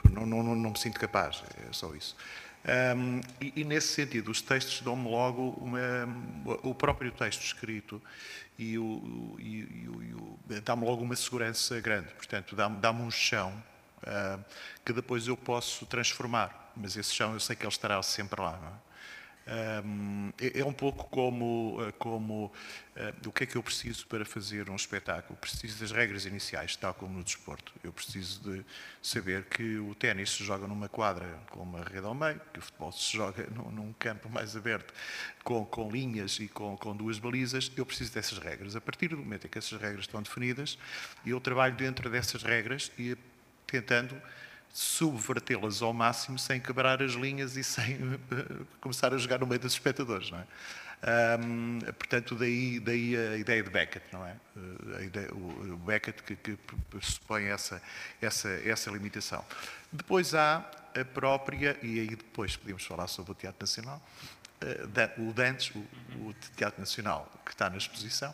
não, não, não, me sinto capaz, é só isso. Um, e, e, nesse sentido, os textos dão-me logo uma, o próprio texto escrito e, o, e, e dá-me logo uma segurança grande. Portanto, dá-me dá um chão uh, que depois eu posso transformar. Mas esse chão eu sei que ele estará sempre lá. É, é, um pouco como, eh, como uh, o que é que eu preciso para fazer um espetáculo? Preciso das regras iniciais, tal como no desporto. Eu preciso de saber que o ténis se joga numa quadra com uma rede ao meio, que o futebol se joga num, num campo mais aberto, com, com linhas e com, com, duas balizas. Eu preciso dessas regras. A partir do momento em que essas regras estão definidas, eu trabalho dentro dessas regras e tentando subvertê-las ao máximo sem quebrar as linhas e sem eh, começar a jogar no meio dos espectadores, não é? Portanto, daí, daí a ideia de Beckett, não é? Eh, ideia, o Beckett que, que pressupõe essa, essa, essa limitação. Depois há a própria, e aí depois podemos falar sobre o Teatro Nacional, uh, o Dantes, o, o, Teatro Nacional que está na exposição,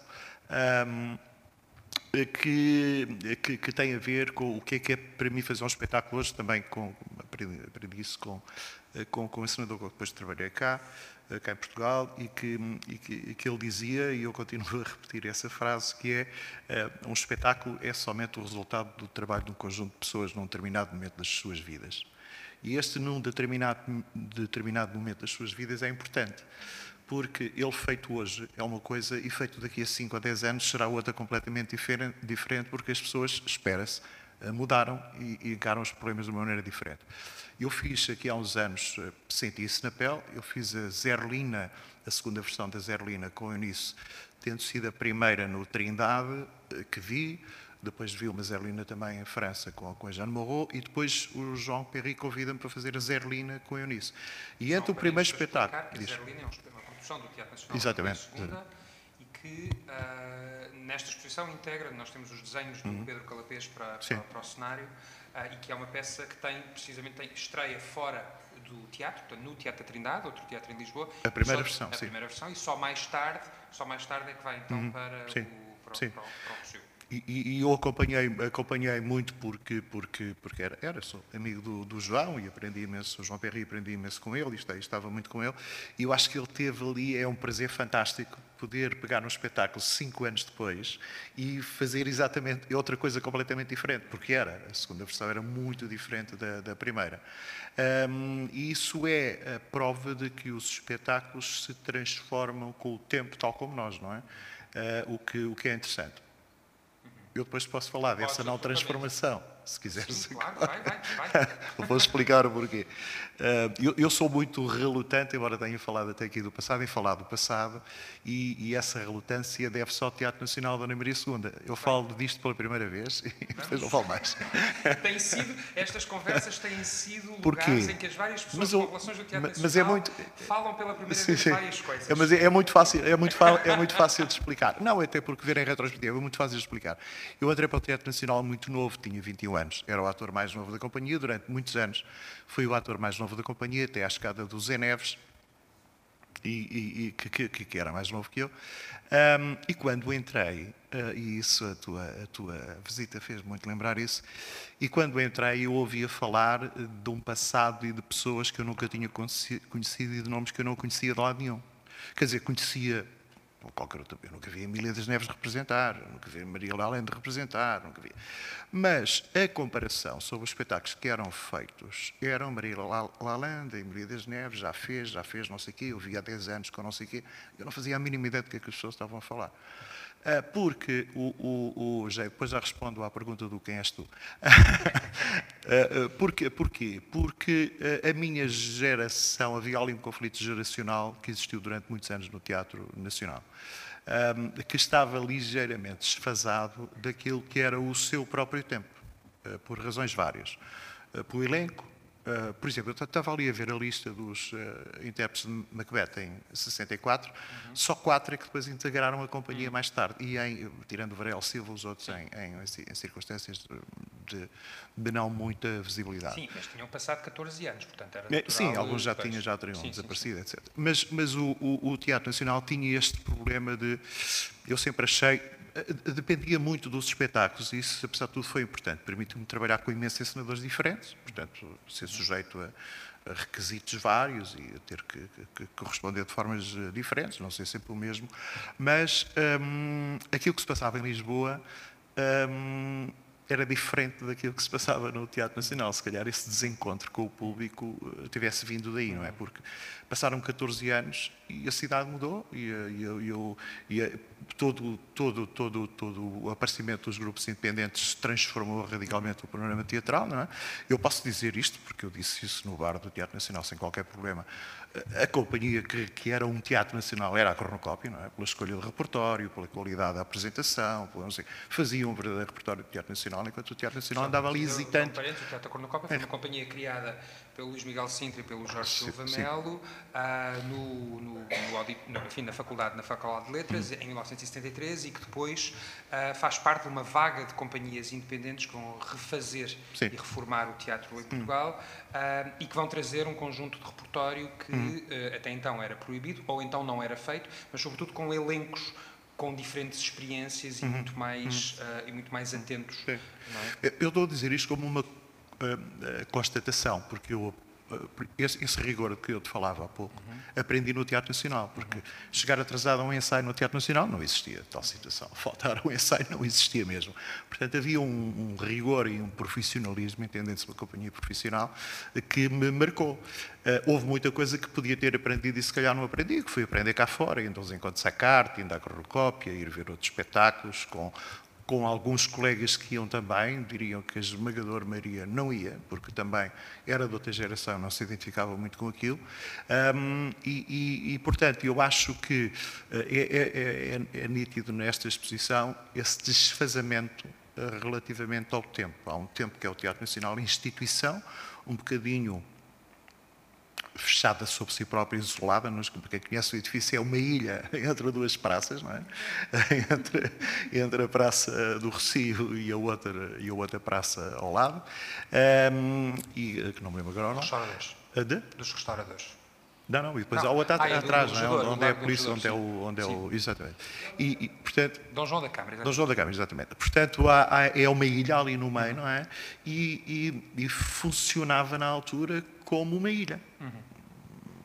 que, que, que, tem a ver com o que é que é para mim fazer um espetáculo hoje, também com, aprendi, aprendi isso com, com, com o ensinador que depois trabalhei cá, cá em Portugal, e que, e que, e que, ele dizia, e eu continuo a repetir essa frase, que é um espetáculo é somente o resultado do trabalho de um conjunto de pessoas num determinado momento das suas vidas. E este num determinado, determinado momento das suas vidas é importante porque ele feito hoje é uma coisa e feito daqui a 5 a 10 anos será outra completamente diferente, porque as pessoas, espera-se, eh, mudaram e, encaram os problemas de uma maneira diferente. Eu fiz aqui há uns anos, eh, senti isso na pele, eu fiz a Zerlina, a segunda versão da Zerlina com a Eunice, tendo sido a primeira no Trindade, eh, que vi, depois vi uma Zerlina também em França com, com a Jeanne Moreau e depois o João Perry convida-me para fazer a Zerlina com a Eunice. E entre o primeiro espetáculo... Zerlina é um produção do Teatro Nacional Exatamente. Segunda, e que uh, nesta exposição integra, nós temos os desenhos do uhum. Pedro Calapês para, para, para, o cenário, uh, e que é uma peça que tem, precisamente, tem estreia fora do teatro, portanto, no Teatro Trindade, outro teatro em Lisboa. A primeira só, versão, a sim. primeira versão, e só mais tarde, só mais tarde é que vai então uhum. para, sim. o, para, sim. para, para o E, e, eu acompanhei, acompanhei muito porque, porque, porque era, era sou amigo do, do, João e aprendi imenso, o João Perry, aprendi imenso com ele, e estava muito com ele, e eu acho que ele teve ali, é um prazer fantástico poder pegar um espetáculo cinco anos depois e fazer exatamente outra coisa completamente diferente, porque era, a segunda versão era muito diferente da, da primeira. Um, e isso é a prova de que os espetáculos se transformam com o tempo, tal como nós, não é? Uh, o, que, o que é interessante. Eu depois posso falar dessa não transformação, se quiseres. Sim, claro, vai, vai, vai. Vou explicar o porquê. Uh, eu, eu, sou muito relutante, embora tenha falado até aqui do passado, em falar do passado, e, e essa relutância deve-se ao Teatro Nacional Dona Maria II. Eu falo disto pela primeira vez e depois não falo mais. Tem sido, estas conversas têm sido lugares em que as várias pessoas mas, populações do Teatro mas, Nacional mas é muito, falam pela primeira sim, vez sim. várias coisas. É, mas é, é, muito fácil, é, muito, é muito fácil de explicar. Não, até porque ver em retrospectiva é muito fácil de explicar. Eu entrei para o Teatro Nacional muito novo, tinha 21 anos. Era o ator mais novo da companhia durante muitos anos. Fui o ator mais novo da companhia, até à chegada do Zé Neves, e, e que, que, que, era mais novo que eu. Um, e quando entrei, uh, e isso a tua, a tua visita fez muito lembrar isso, e quando entrei eu ouvia falar de um passado e de pessoas que eu nunca tinha conhecido e de nomes que eu não conhecia de lado nenhum. Quer dizer, conhecia qualquer. Eu nunca vi a Emília das Neves representar, nunca vi a Maria Lalende representar, nunca vi. Mas a comparação sobre os espetáculos que eram feitos eram Maria Lalende, Emília das Neves, já fez, já fez, não sei o quê, eu vi há 10 anos com não sei o quê, eu não fazia a mínima ideia do que, é que as pessoas estavam a falar. Ah, porque o, o, o já, depois já respondo à pergunta do quem és tu. Ah, ah, porquê? Porquê? Porque a minha geração, havia ali um conflito geracional que existiu durante muitos anos no Teatro Nacional, que estava ligeiramente desfasado daquilo que era o seu próprio tempo, por razões várias. Pelo elenco, Uh, por exemplo, eu estava ali a ver a lista dos uh, intérpretes de Macbeth em 64, uhum. só quatro é que depois integraram a companhia uhum. mais tarde, e em, tirando o Varela Silva, os outros em, em, em circunstâncias de, de, não muita visibilidade. Sim, mas tinham passado 14 anos, portanto era natural, Sim, alguns já, tinham, já teriam sim, desaparecido, sim, sim. etc. Mas, mas o, o, o Teatro Nacional tinha este problema de... Eu sempre achei dependia muito dos espetáculos e isso, apesar de tudo, foi importante. Permitiu-me trabalhar com imensos encenadores diferentes, portanto, ser sujeito a, requisitos vários e a ter que, que, que, responder de formas diferentes, não sei sempre o mesmo, mas um, aquilo que se passava em Lisboa um, era diferente daquilo que se passava no Teatro Nacional. Se calhar esse desencontro com o público eh, tivesse vindo daí, não é? Porque passaram 14 anos e a cidade mudou e, e, e, e todo, todo, todo, todo o aparecimento dos grupos independentes transformou radicalmente o panorama teatral, não é? Eu posso dizer isto, porque eu disse isso no bar do Teatro Nacional sem qualquer problema. A companhia que, que era um teatro nacional era a Cornucópia, é? Pela escolha do repertório, pela qualidade da apresentação, pela, não sei, fazia um verdadeiro repertório do Teatro Nacional, enquanto o Teatro Nacional andava ali hesitante. O Teatro Cornucópia foi uma companhia criada pelo Luís Miguel Sintra e pelo Jorge Silva Melo uh, no, no, no, enfim, na faculdade, na Faculdade de Letras, hum. em 1973, e que depois uh, faz parte de uma vaga de companhias independentes que vão refazer Sim. e reformar o teatro em Portugal uh, e que vão trazer um conjunto de repertório que hum. até então era proibido, ou então não era feito, mas sobretudo com elencos com diferentes experiências e, uhum. muito, mais, uhum. uh, e muito mais atentos. É? Eu estou a dizer isto como uma constatação, porque eu esse, esse, rigor que eu te falava há pouco, uhum. aprendi no Teatro Nacional, porque uhum. chegar atrasado a um ensaio no Teatro Nacional não existia tal situação. Faltar um ensaio não existia mesmo. Portanto, havia um, um rigor e um profissionalismo, entendendo-se uma companhia profissional, que me marcou. Uh, houve muita coisa que podia ter aprendido e se calhar não aprendi, que fui aprender cá fora, indo aos encontros à carta, indo à cornucópia, ir ver outros espetáculos com com alguns colegas que iam também, diriam que a esmagadora Maria não ia, porque também era de outra geração, não se identificava muito com aquilo. Um, e, e, e, portanto, eu acho que eh, é, é, é, é nítido nesta exposição esse desfazamento eh, relativamente ao tempo. Há um tempo que é o Teatro Nacional instituição, um bocadinho fechada sobre si própria, isolada. Nos, quem conhece o edifício é uma ilha entre duas praças, não é? entre, entre a Praça do Recio e a outra, e a outra praça ao lado. Um, e que não me lembro agora. Não? Restauradores. De? Dos restauradores. Não, não, e depois não. há outra ah, atrás, não é? onde é a polícia, onde é o. Onde é o exatamente. E, e, portanto, Dom João da Câmara. Exatamente. Dom João da Câmara, exatamente. Portanto, há, há, é uma ilha ali no meio, não é? E, e, e funcionava na altura como uma ilha. Uhum.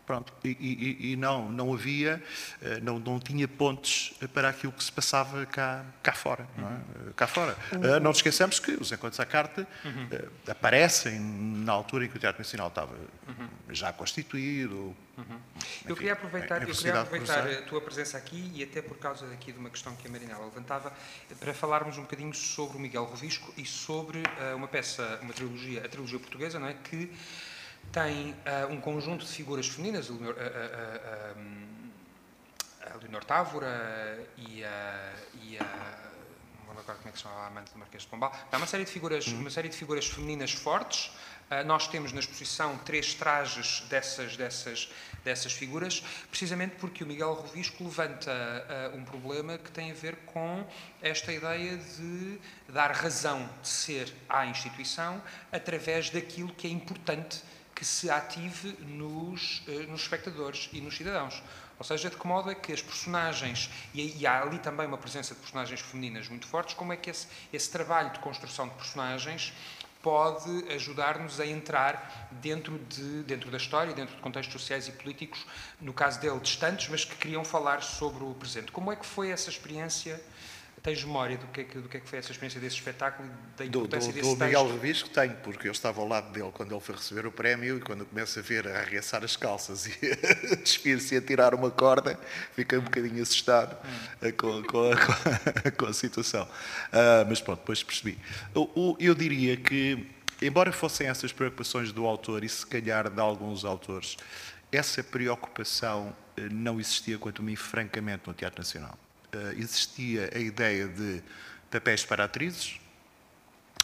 Pronto, e, e, e, não, não havia, eh, não, não tinha pontes para aquilo que se passava cá, cá fora. Não, é? cá fora. Uhum. Não nos esqueçamos que os encontros à carta uhum. aparecem na altura em que o Teatro Nacional estava uhum. já constituído. Uhum. Enfim, eu queria aproveitar, eu queria aproveitar a tua presença aqui e até por causa daqui de uma questão que a Marinela levantava, para falarmos um bocadinho sobre o Miguel Rovisco e sobre uh, uma peça, uma trilogia, a trilogia portuguesa, não é? Que tem uh, um conjunto de figuras femininas, a a, a, a Leonor Távora e a, e não lembro agora como é que se chama a amante do Marquês de Pombal. Há uma série de figuras, uma série de figuras femininas fortes. Uh, nós temos na exposição três trajes dessas, dessas, dessas figuras, precisamente porque o Miguel Rovisco levanta uh, um problema que tem a ver com esta ideia de dar razão de ser à instituição através daquilo que é importante que se ative nos, eh, nos espectadores e nos cidadãos. Ou seja, de que modo é que as personagens, e, há ali também uma presença de personagens femininas muito fortes, como é que esse, esse trabalho de construção de personagens pode ajudar-nos a entrar dentro, de, dentro da história, dentro de contextos sociais e políticos, no caso dele distantes, mas que queriam falar sobre o presente. Como é que foi essa experiência Tens memória do que, é que, do que, é que foi essa experiência desse espetáculo, da importância do, do, desse do Miguel Revisco tenho, porque eu estava ao lado dele quando ele foi receber o prémio e quando eu começo a ver a arregaçar as calças e a despir-se e a tirar uma corda, fiquei um bocadinho assustado hum. com, com, a, com, a, situação. Uh, mas pronto, depois percebi. Eu, eu diria que, embora fossem essas preocupações do autor e se calhar de alguns autores, essa preocupação eh, não existia, quanto a mim, francamente, no Teatro Nacional. Eh, existia a ideia de papéis para atrizes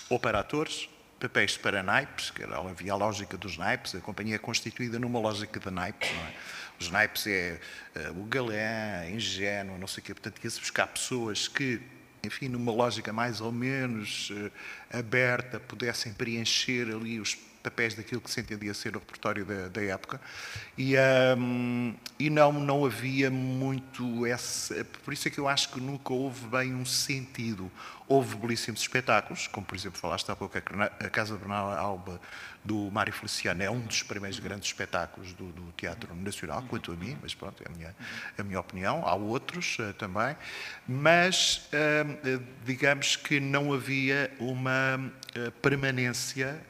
ou para atores, papéis para naipes, que era, havia a lógica dos naipes, a companhia é constituída numa lógica de naipes, não é? Os naipes é uh, o galã, ingênuo, não sei o quê, portanto ia-se buscar pessoas que, enfim, numa lógica mais ou menos uh, aberta, pudessem preencher ali os papéis daquilo que se entendia ser o repertório da, da época e, um, e não, não havia muito esse. Por isso é que eu acho que nunca houve bem um sentido. Houve belíssimos espetáculos, como por exemplo falaste há pouco, a Casa Bernal Alba do Mário Feliciano é um dos primeiros grandes espetáculos do, do, Teatro Nacional, quanto a mim, mas pronto, é a minha, a minha opinião. Há outros uh, também, mas uh, digamos que não havia uma uh, permanência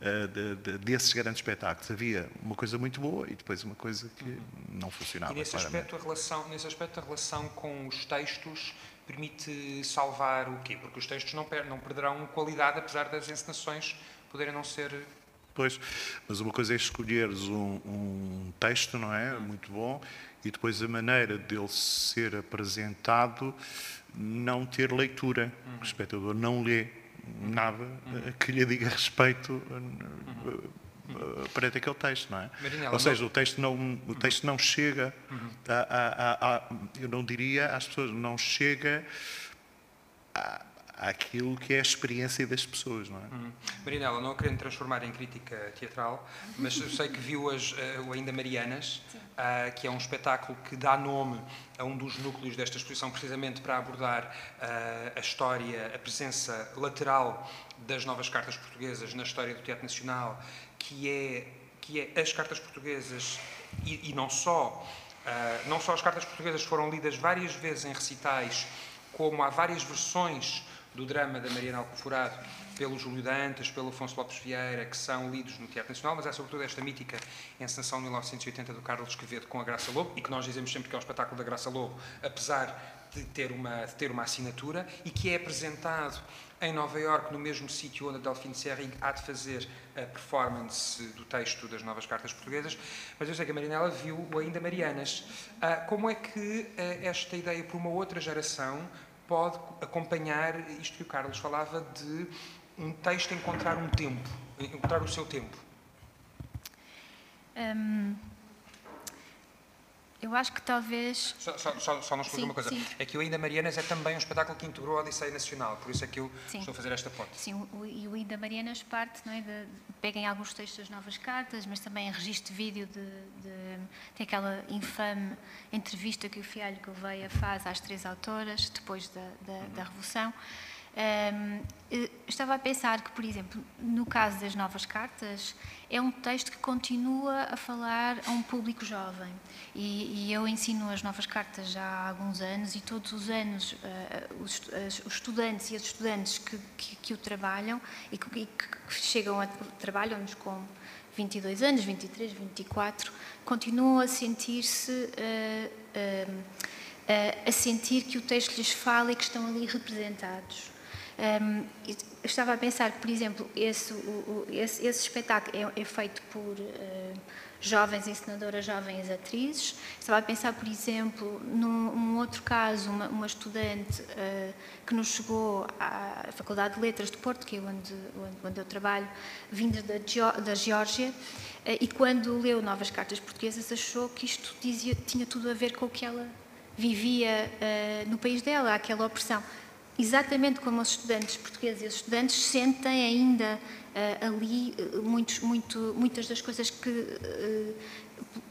de, de, desses grandes espetáculos. Havia uma coisa muito boa e depois uma coisa que não funcionava. E nesse aspecto, a relação, nesse aspecto, a relação com os textos permite salvar o quê? Porque os textos não, per não perderão qualidade, apesar das encenações poderem não ser Pois, mas uma coisa é escolheres um, um, texto, não é? Muito bom, e depois a maneira dele ser apresentado não ter leitura. O espectador não lê nada que lhe diga respeito perante aquele texto, não é? Marinela, Ou seja, o texto não, o texto não chega, a, a, a, eu não diria às pessoas, não chega a, àquilo que é a experiência das pessoas, não é? Uhum. Marinela, não querendo transformar em crítica teatral, mas eu sei que viu as, uh, Ainda Marianas, uh, que é um espetáculo que dá nome a um dos núcleos desta exposição, precisamente para abordar uh, a história, a presença lateral das novas cartas portuguesas na história do Teatro Nacional, que é, que é as cartas portuguesas e, e não só. não só as cartas portuguesas foram lidas várias vezes em recitais, como há várias versões do drama da Mariana Alcoforado pelo Júlio Dantas, pelo Afonso Lopes Vieira, que são lidos no Teatro Nacional, mas é sobretudo esta mítica encenação de 1980 do Carlos Quevedo com a Graça Lobo, e que nós dizemos sempre que é um espetáculo da Graça Lobo, apesar de ter uma, de ter uma assinatura, e que é apresentado em Nova Iorque, no mesmo sítio onde a Delphine há de fazer a performance do texto das novas cartas portuguesas, mas eu sei que a Marinela viu Ainda Marianas. Ah, como é que ah, esta ideia, por uma outra geração, pode acompanhar isto que o Carlos falava de um texto encontrar um tempo, encontrar o seu tempo? Hum, eu acho que talvez. Só, só, só, só uma coisa. Sim. É que o Ainda Marianas é também um espetáculo que integrou a Odisseia Nacional, por isso é que eu sim. estou a fazer esta ponte. Sim, o, e o Ainda Marianas parte, não é? De, peguem alguns textos das novas cartas, mas também em registro de vídeo de, de, tem aquela infame entrevista que o Fialho Gouveia faz às três autoras, depois da, da, da Revolução. Um, estava a pensar que, por exemplo, no caso das novas cartas, é um texto que continua a falar a um público jovem. E, e eu ensino as novas cartas já há alguns anos e todos os anos uh, os, os, estudantes e as estudantes que, que, que o trabalham e que, e que chegam a trabalham-nos com 22 anos, 23, 24, continuam a sentir-se uh, uh, a sentir que o texto lhes fala e que estão ali representados. Um, estava a pensar que, por exemplo, esse, o, esse, esse espetáculo é, é, feito por uh, jovens encenadoras, jovens atrizes. Estava a pensar, por exemplo, num, outro caso, uma, uma estudante uh, que nos chegou à Faculdade de Letras de Porto, que é onde, onde, onde eu trabalho, vinda da, da Geórgia, uh, e quando leu Novas Cartas Portuguesas achou que isto dizia, tinha tudo a ver com o que ela vivia no país dela, aquela opressão exatamente como os estudantes portugueses e os estudantes sentem ainda uh, ali uh, muitos, muito, muitas das coisas que, uh,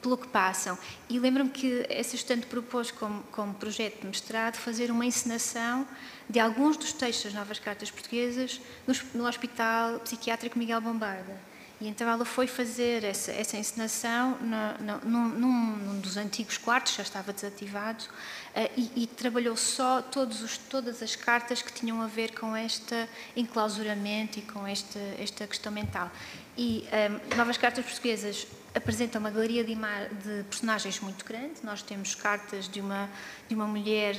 pelo que passam. E lembro-me que essa estudante propôs, como, como projeto de mestrado, fazer uma encenação de alguns dos textos das novas cartas portuguesas no, no Hospital Psiquiátrico Miguel Bombarda. E então ela foi fazer essa, essa encenação no, no, num, num, dos antigos quartos, já estava desativado, uh, e, e, trabalhou só os, todas as cartas que tinham a ver com este enclausuramento e com esta, esta questão mental. E um, eh, Novas Cartas Portuguesas apresenta uma galeria de, de, personagens muito grande. Nós temos cartas de uma, de uma mulher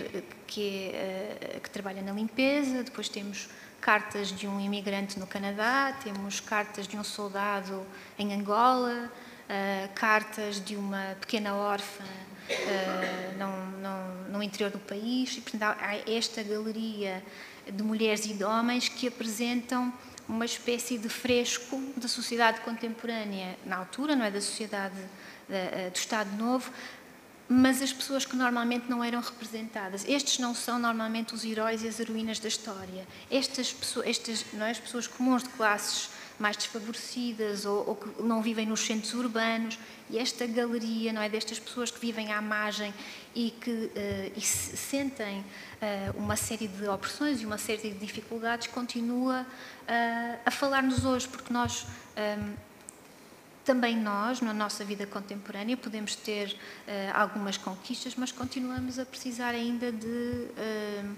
que, é, uh, que trabalha na limpeza, depois temos cartas de um imigrante no Canadá, temos cartas de um soldado em Angola, uh, cartas de uma pequena órfã uh, no, no, no, interior do país. E, portanto, há esta galeria de mulheres e de homens que apresentam uma espécie de fresco da sociedade contemporânea na altura, não é da sociedade eh, do Estado Novo, mas as pessoas que normalmente não eram representadas. Estes não são normalmente os heróis e as heroínas da história. Estas pessoas, estas, não é, as pessoas comuns de classes mais desfavorecidas ou, ou, que não vivem nos centros urbanos e esta galeria não é destas pessoas que vivem à margem e que uh, e se sentem uh, uma série de opressões e uma série de dificuldades continua uh, a falar-nos hoje porque nós um, também nós, na nossa vida contemporânea, podemos ter uh, algumas conquistas, mas continuamos a precisar ainda de, uh,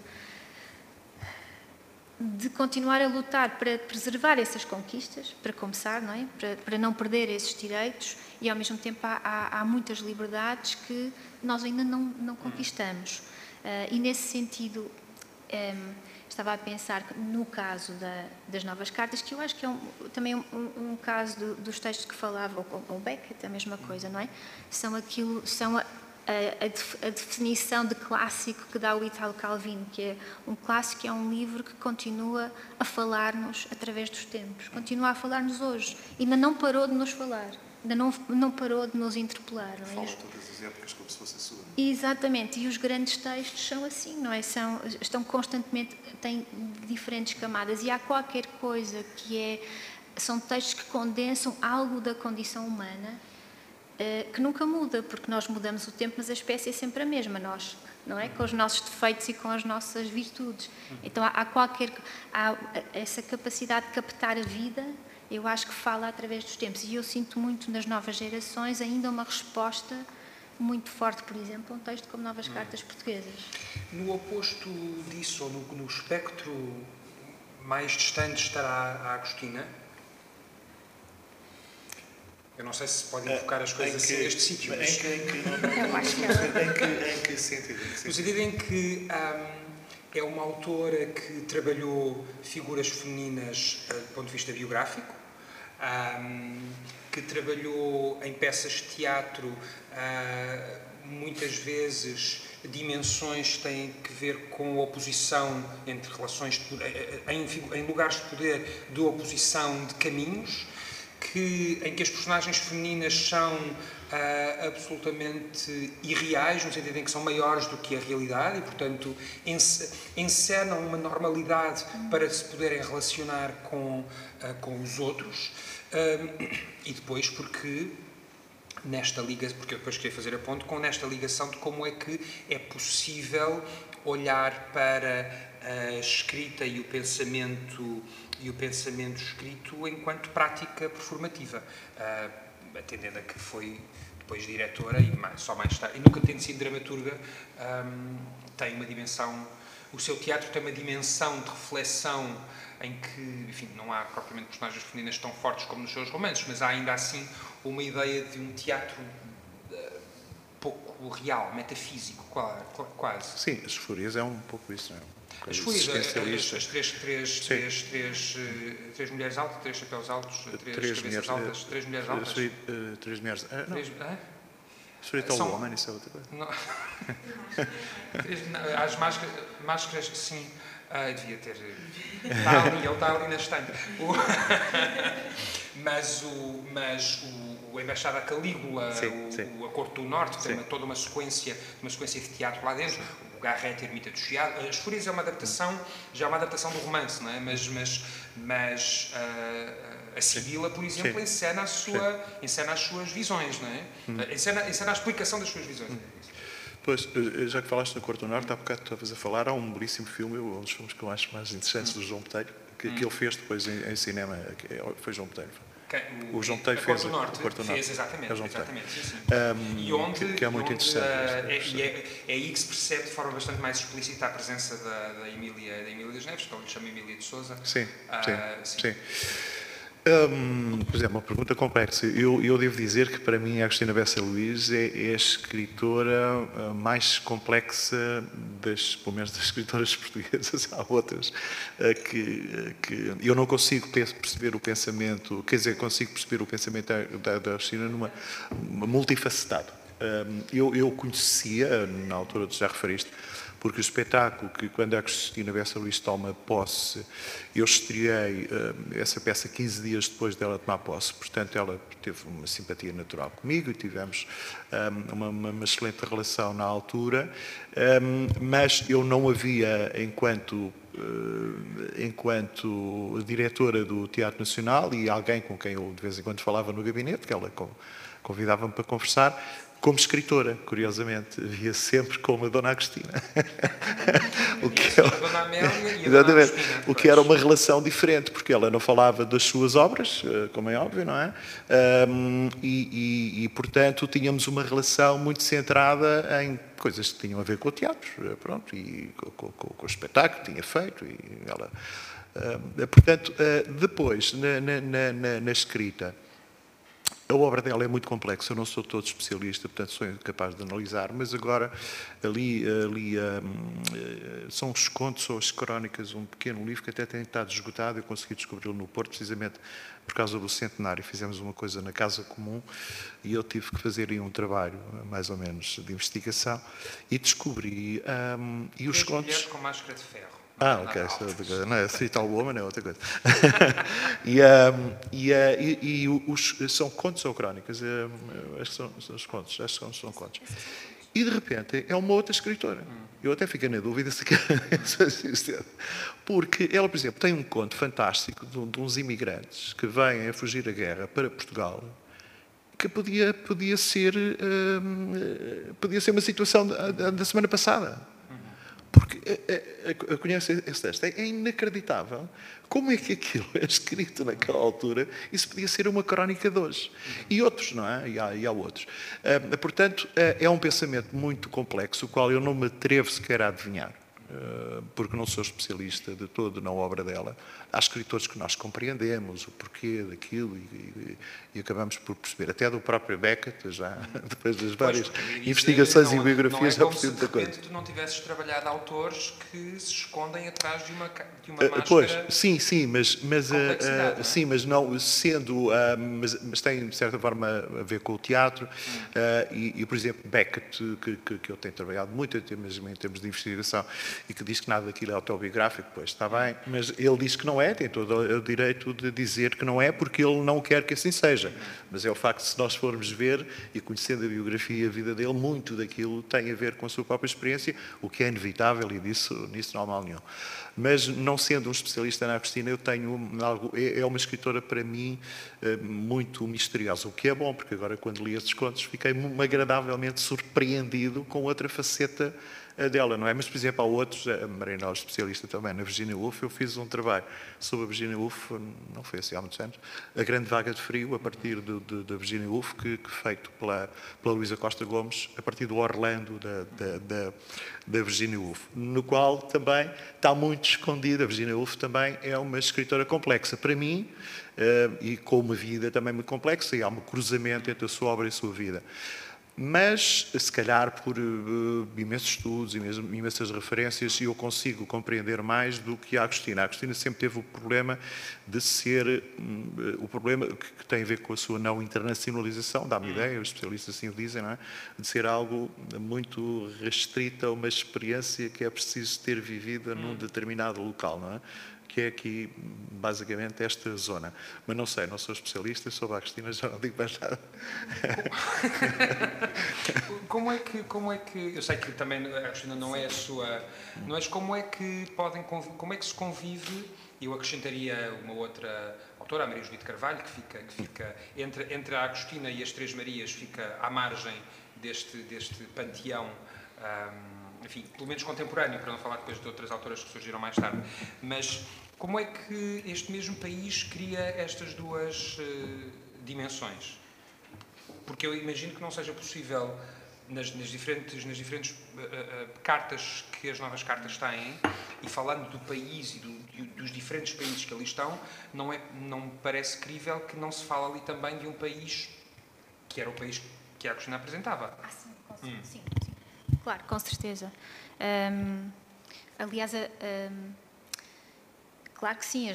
de continuar a lutar para preservar essas conquistas, para começar, não é? Para, para não perder esses direitos e, ao mesmo tempo, há, há, há muitas liberdades que nós ainda não, não conquistamos. Uh, e, nesse sentido, um, estava a pensar no caso da, das novas cartas, que eu acho que é um, também um, um caso do, dos textos que falava, o, o Beckett, a mesma coisa, não é? São aquilo, são a, a, a, definição de clássico que dá o Italo Calvino, que é um clássico é um livro que continua a falar-nos através dos tempos, continua a falar-nos hoje, ainda não parou de nos falar, ainda não, não parou de nos interpelar. Não é? Fala todas as épocas como se fosse a sua. Exatamente, e os grandes textos são assim, não é? São, estão constantemente, têm diferentes camadas e há qualquer coisa que é, são textos que condensam algo da condição humana uh, que nunca muda, porque nós mudamos o tempo, mas a espécie é sempre a mesma, nós, não é? Com os nossos defeitos e com as nossas virtudes. Então há, há qualquer, há essa capacidade de captar a vida eu acho que fala através dos tempos. E eu sinto muito nas novas gerações ainda uma resposta muito forte, por exemplo, um texto como Novas Cartas Portuguesas. No oposto disso, ou no, no espectro mais distante, estará a Agostina? Eu não sei se pode invocar as coisas assim neste sítio. Mas... Em que, em que, em sentido? No sentido em que um, é uma autora que trabalhou figuras femininas uh, do ponto de vista biográfico, que trabalhou em peças de teatro, uh, muitas vezes dimensões têm que ver com oposição entre relações de poder, eh, em, em, lugares de poder de oposição de caminhos, que, em que as personagens femininas são uh, absolutamente irreais, no sentido em que são maiores do que a realidade e, portanto, encenam uma normalidade para se poderem relacionar com, uh, com os outros. e depois porque nesta ligação, porque eu depois queria fazer a ponto com nesta ligação de como é que é possível olhar para a escrita e o pensamento e o pensamento escrito enquanto prática performativa, uh, atendendo a que foi depois diretora e mais, só mais tarde, e nunca tendo sido dramaturga, um, tem uma dimensão, o seu teatro tem uma dimensão de reflexão em que, enfim, não há propriamente personagens femininas tão fortes como nos seus romances, mas há ainda assim uma ideia de um teatro uh, pouco real, metafísico, quase. Sim, as Fúrias é um pouco isso, não é? As Fúrias, as, as, três, três, três, três, eh, três mulheres altas, três chapéus altos, três, três mulheres altas, três mulheres altas. Três mulheres. Não. Três, São, Woman, isso é outra coisa. Não. as máscaras, máscaras sim. Ah, devia ter. Está ali, ele está ali na estante. O... mas o, mas o, o Embaixada Calígula, sim, o, sim. a Corte do Norte, tem uma, toda uma sequência, uma sequência de teatro lá dentro. Sim. O Garrett, Ermita do Chiado. As Fúrias é uma adaptação, já é uma adaptação do romance, não é? Mas, mas, mas uh, a Sibila, por exemplo, encena, a sua, encena as suas visões, não é? Hum. Encena, encena a explicação das suas visões. Hum. Pois, eh, já que falaste no Corto do Norte, há bocado estavas a falar, há um belíssimo filme, um dos filmes que eu acho mais interessantes do João Botelho, que, hum. que ele fez depois em, em cinema, é, foi João Botelho. O, o Botelho fez o Norte, Corto Norte. Fez, exatamente, é exatamente sim, sim. Um, e onde, que, que, é muito onde, interessante. Uh, é, é, é, aí que se percebe de forma bastante mais explícita a presença da, da Emília, da Emília das Neves, que ele lhe chama Emília de Souza. Sim, uh, sim, sim. Hum, por exemplo, uma pergunta complexa. Eu, eu, devo dizer que para mim a Agostina Bessa Luís é, é, a escritora ah, mais complexa das, pelo menos das escritoras portuguesas. Há outras ah, que, que eu não consigo perceber o pensamento, quer dizer, consigo perceber o pensamento da, da Agostina numa multifacetado. Hum, eu, eu conhecia, na altura tu já referiste, porque o espetáculo que, quando a Cristina Bessa Luís toma posse, eu estreiei uh, essa peça 15 dias depois dela tomar posse, portanto ela teve uma simpatia natural comigo e tivemos eh, uma, uma, excelente relação na altura, eh, mas eu não havia, enquanto enquanto diretora do Teatro Nacional e alguém com quem eu de vez em quando falava no gabinete, que ela convidava-me para conversar, como escritora, curiosamente, via sempre como a Dona Agostina. o que, é, Dona Amélia e a Dona Agostina, o que era uma relação diferente, porque ela não falava das suas obras, eh, como é óbvio, não é? Um, e, e, e, portanto, tínhamos uma relação muito centrada em coisas que tinham a ver com o teatro, eh, pronto, e com, com, com o espetáculo que tinha feito. E ela, uh, portanto, uh, depois, na, na, na, na escrita, a obra dela é muito complexa, eu não sou todo especialista, portanto sou incapaz de analisar, mas agora ali, ali um, são os contos ou as crónicas, um pequeno livro que até tem estado esgotado, eu consegui descobri-lo no Porto, precisamente por causa do centenário. Fizemos uma coisa na Casa Comum e eu tive que fazer aí um trabalho, mais ou menos, de investigação e descobri... Um, e os contos... com máscara de ferro. Ah, ok, isso é outra coisa. Não é Street All Woman, é outra coisa. e, um, e, uh, e, e, os, são contos ou crónicas? Um, acho que são, são os contos, acho que são, são contos. E de repente é uma outra escritora. Eu até fiquei na dúvida se Porque ela, por exemplo, tem um conto fantástico de, de uns imigrantes que vêm a fugir da guerra para Portugal que podia, podia, ser, um, podia ser uma situação da, da semana passada. Porque a, a conhece esse texto. É, é inacreditável como é que aquilo é escrito naquela altura. Isso podia ser uma crónica de hoje. E outros, não é? E há, e há outros. Uh, portanto, é um pensamento muito complexo, o qual eu não me atrevo sequer a adivinhar. Porque não sou especialista de todo na obra dela há escritores que nós compreendemos o porquê daquilo e, e, e acabamos por perceber, até do próprio Beckett, já depois das várias pois, investigações não, e biografias, já percebi muita coisa. tu não tivesses trabalhado autores que se escondem atrás de uma, de uma uh, máscara. Pois, sim, sim, mas, mas, uh, uh, sim, mas não sendo, mas, mas, tem de certa forma a ver com o teatro hum. e, e, por exemplo, Beckett, que, que, que, eu tenho trabalhado muito em termos, em termos de investigação e que diz que nada daquilo é autobiográfico, pois está bem, mas ele diz que não é, tem todo o direito de dizer que não é, porque ele não quer que assim seja. Mas é o facto de, se nós formos ver, e conhecendo a biografia e a vida dele, muito daquilo tem a ver com a sua própria experiência, o que é inevitável e disso, nisso não há mal nenhum. Mas, não sendo um especialista na Agostina, eu tenho algo. É, é uma escritora, para mim, eh, muito misteriosa, o que é bom, porque agora, quando li esses contos, fiquei agradavelmente surpreendido com outra faceta dela, não é? Mas, por exemplo, há outros, a Marina é especialista também na Virginia Woolf, eu fiz um trabalho sobre a Virginia Woolf, não foi assim há muitos anos, a Grande Vaga de Frio, a partir da Virginia Woolf, que, que, feito pela, pela Luísa Costa Gomes, a partir do Orlando da, da, da, da Virginia Woolf, no qual também está muito escondida. A Virginia Woolf também é uma escritora complexa. Para mim, Uh, e com uma vida também muito complexa, e há um cruzamento entre a sua obra e a sua vida mas se calhar por uh, imensos estudos e imensas referências eu consigo compreender mais do que a Agostina. A Agostina sempre teve o problema de ser uh, o problema que, tem a ver com a sua não internacionalização, dá-me hum. ideia, os especialistas assim o dizem, não é? de ser algo muito restrito a uma experiência que é preciso ter vivida num hum. determinado local, não é? Que é aqui basicamente esta zona. Mas não sei, não sou especialista, sobre a Cristina já não digo mais nada. como é que, como é que, eu sei que também a Cristina não é a sua, mas como é que podem, como é que se convive, eu acrescentaria uma outra autora, a Maria Judite Carvalho, que fica, que fica entre, entre a Agostina e as Três Marias, fica à margem deste, deste panteão enfim, pelo menos contemporâneo, para não falar depois de outras autoras que surgiram mais tarde. Mas como é que este mesmo país cria estas duas uh, dimensões? Porque eu imagino que não seja possível, nas, nas diferentes, nas diferentes uh, uh, cartas que as novas cartas têm, e falando do país e do, dos diferentes países que ali estão, não, é, não parece crível que não se fala ali também de um país que era o país que a Agostina apresentava. Ah, sim, hum. sim, sim, Claro, com certeza. Um, aliás, um, Claro que sim,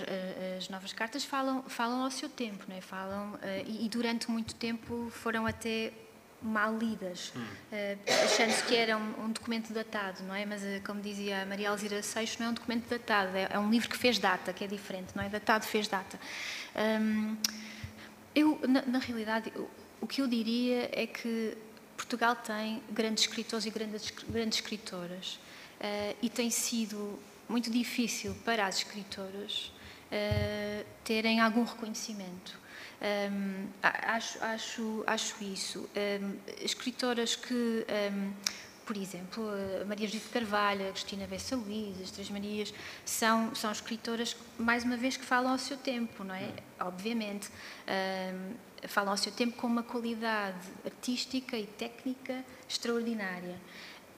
as, novas cartas falam, falam ao seu tempo, não é? falam, eh, e, durante muito tempo foram até mal lidas, hum. Eh, achando-se que era um, um, documento datado, não é? Mas, eh, como dizia a Maria Alzira Seixas, não é um documento datado, é, é, um livro que fez data, que é diferente, não é? Datado fez data. Um, eu, na, na realidade, o, o que eu diria é que Portugal tem grandes escritores e grandes, grandes escritoras. e tem sido muito difícil para as escritoras terem algum reconhecimento. Um, acho, acho, acho isso. Um, escritoras que, um, por exemplo, a Maria Judite Carvalho, a Cristina Bessa Luís, as Três Marias, são, são escritoras, mais uma vez, que falam ao seu tempo, não é? Obviamente. falam ao seu tempo com uma qualidade artística e técnica extraordinária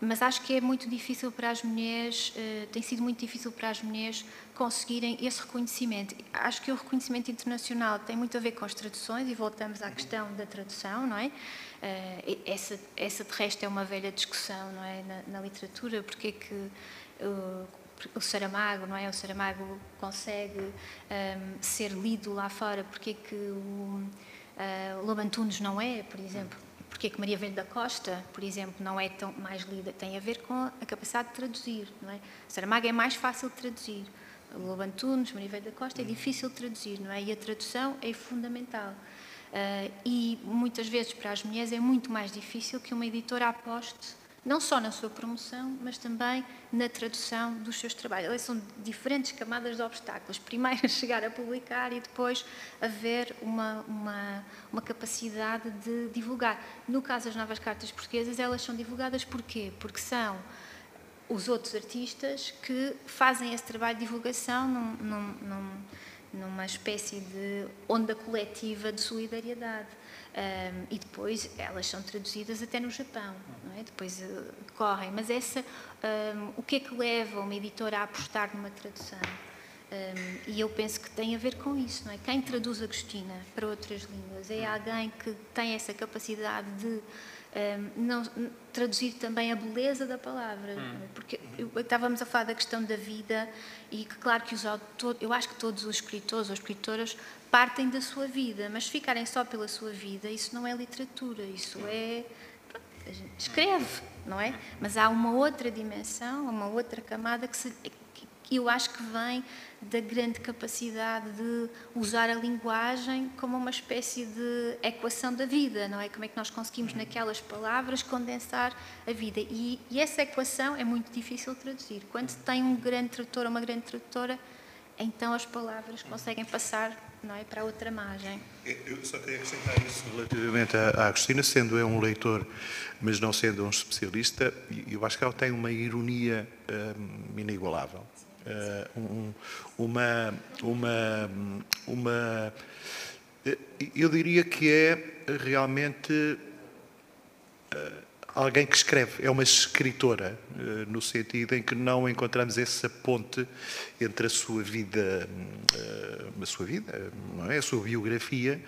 mas acho que é muito difícil para as mulheres, uh, tem sido muito difícil para as mulheres conseguirem esse reconhecimento. Acho que o reconhecimento internacional tem muito a ver com as traduções, e voltamos à questão da tradução, não é? Uh, essa, essa, de resto, é uma velha discussão, não é? Na, na literatura, porque é que uh, o Saramago, não é? O Saramago consegue um, ehm, ser lido lá fora, porque é que o, uh, Lobo Antunes não é, por exemplo? Porque é que Maria Velho da Costa, por exemplo, não é tão mais lida? Tem a ver com a capacidade de traduzir, não é? Saramago é mais fácil de traduzir. Lobo Antunes, Maria Velho da Costa, é difícil de traduzir, não é? E a tradução é fundamental. Uh, e muitas vezes para as mulheres é muito mais difícil que uma editora aposte não só na sua promoção, mas também na tradução dos seus trabalhos. Elas são diferentes camadas de obstáculos. Primeiro, chegar a publicar e depois haver uma, uma, uma capacidade de divulgar. No caso das novas cartas portuguesas, elas são divulgadas porquê? Porque são os outros artistas que fazem esse trabalho de divulgação num, num, num, numa espécie de onda coletiva de solidariedade. Um, e depois elas são traduzidas até no Japão, é? depois uh, correm. Mas essa, um, o que é que leva uma editora a apostar numa tradução? Um, e eu penso que tem a ver com isso, não é? Quem traduz a Cristina para outras línguas é alguém que tem essa capacidade de não, traduzir também a beleza da palavra, hum. é? porque eu, estávamos a falar da questão da vida e que claro que os autores, eu acho que todos os escritores ou escritoras partem da sua vida, mas ficarem só pela sua vida, isso não é literatura, isso é. a gente escreve, não é? Mas há uma outra dimensão, uma outra camada que, se, que eu acho que vem da grande capacidade de usar a linguagem como uma espécie de equação da vida, não é? Como é que nós conseguimos, naquelas palavras, condensar a vida. E, e essa equação é muito difícil de traduzir. Quando se tem um grande tradutor ou uma grande tradutora, então as palavras conseguem passar não é? para outra margem. Eu só queria acrescentar isso relativamente à, Cristina, sendo eu um leitor, mas não sendo um especialista, eu acho que ela tem uma ironia hum, inigualável. Uh, um, uma, uma, uma. Eu diria que é realmente. Uh, alguém que escreve, é uma escritora, eh, no sentido em que não encontramos essa ponte entre a sua vida, eh, a sua vida, não é? a sua biografia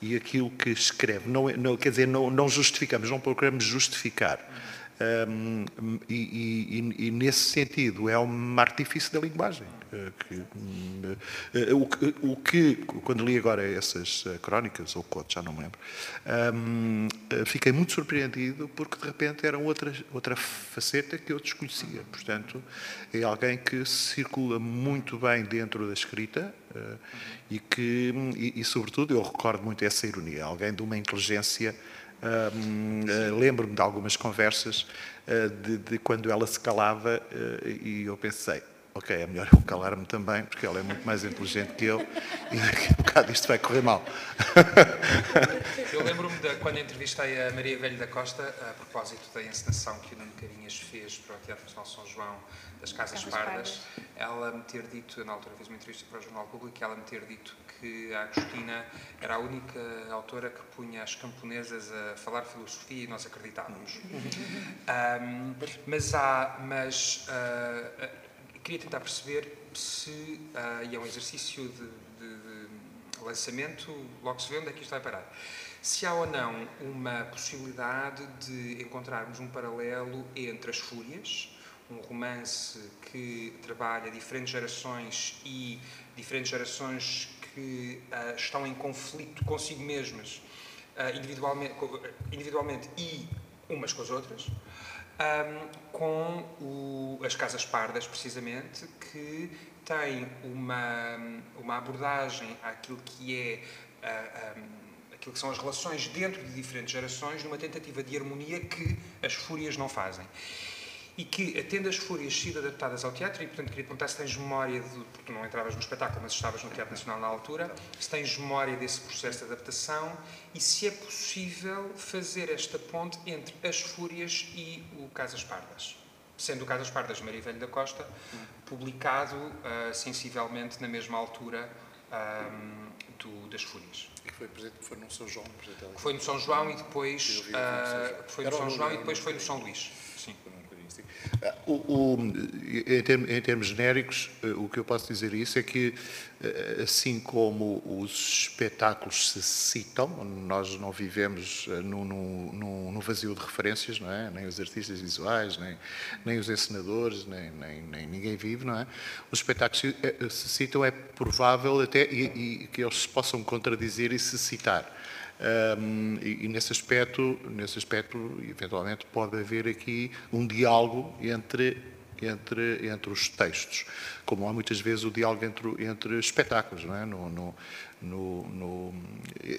e aquilo que escreve. Não, é, não quer dizer, não, não justificamos, não procuramos justificar. Um, e, e, e, nesse sentido é um artifício da linguagem. Eh, que, eh, o, o, que, quando li agora essas eh, crónicas, ou contos, já não me lembro, um, fiquei muito surpreendido porque de repente era outra, outra faceta que eu desconhecia. Portanto, é alguém que circula muito bem dentro da escrita e que, e, e, sobretudo, eu recordo muito essa ironia, alguém de uma inteligência uh, Lembro-me de algumas conversas de, de, quando ela se calava e eu pensei, ok, é melhor eu calar-me também, porque ela é muito mais inteligente que eu e daqui a um bocado isto vai correr mal. Eu lembro-me de quando entrevistei a Maria Velho da Costa, a propósito da encenação que o Nuno Carinhas fez para o Teatro Nacional São João das Casas Pardas, ela me ter dito, na altura fiz uma entrevista para o Jornal Público, ela me ter dito que a Agostina era a única autora que punha as camponesas a falar filosofia e nós acreditávamos. Um, mas há, mas uh, queria tentar perceber se, uh, e é um exercício de, de, de, lançamento, logo se vê onde é que isto vai parar, se há ou não uma possibilidade de encontrarmos um paralelo entre as Fúrias, um romance que trabalha diferentes gerações e diferentes gerações que uh, estão em conflito consigo mesmas, uh, individualmente, individualmente e umas com as outras, um, com o, as Casas Pardas, precisamente, que têm uma, uma abordagem àquilo que é. Uh, um, aquilo que são as relações dentro de diferentes gerações, numa tentativa de harmonia que as fúrias não fazem. E que, tendo as fúrias sido adaptadas ao teatro, e portanto queria perguntar se tens memória, de, porque tu não entravas no espetáculo, mas estavas no Teatro Nacional na altura, se tens memória desse processo de adaptação e se é possível fazer esta ponte entre as fúrias e o Casas Pardas. Sendo o Casas Pardas Maria Velho da Costa, publicado uh, sensivelmente na mesma altura um, do, das Fúrias. E foi, foi no São João, Foi no São João e depois uh, foi no São João e depois foi no São Luís. Sim. O, o, em, termos, em, termos, genéricos, eh, o que eu posso dizer isso é que, eh, assim como os espetáculos se citam, nós não vivemos eh, no vazio de referências, não é? Nem os artistas visuais, nem, nem os encenadores, nem, nem, nem, ninguém vive, não é? Os espetáculos se, se citam, é provável até e, e que eles se possam contradizer e se citar. Um, e, e, nesse aspecto, nesse aspecto, eventualmente pode haver aqui um diálogo entre entre entre os textos, como há muitas vezes o diálogo entre entre espetáculos, não é? No, no, no, no,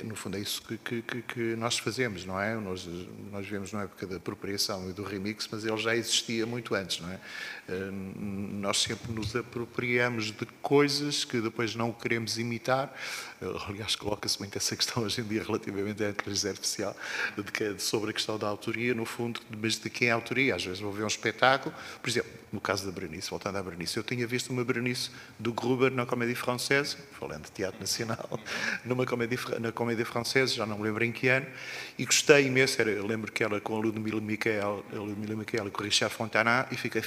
no fundo é isso que, que, que, nós fazemos, não é? Nós, nós vivemos na época da apropriação e do remix, mas ele já existia muito antes, não é? Nós sempre nos apropriamos de coisas que depois não queremos imitar. Aliás, coloca-se muito essa questão hoje em dia relativamente à inteligência artificial, de que, sobre a questão da autoria, no fundo, mas de quem é a autoria. Às vezes vou ver um espetáculo, por exemplo, no caso da Berenice, voltando à Berenice, eu tinha visto uma Berenice do Gruber na Comédie Française, falando de teatro nacional, numa comédia, na Comédia Française, já não me lembro em que ano, e gostei imenso, era, eu lembro que ela com a Ludmilla Michael, a Ludmilla e com o Richard Fontana, e fiquei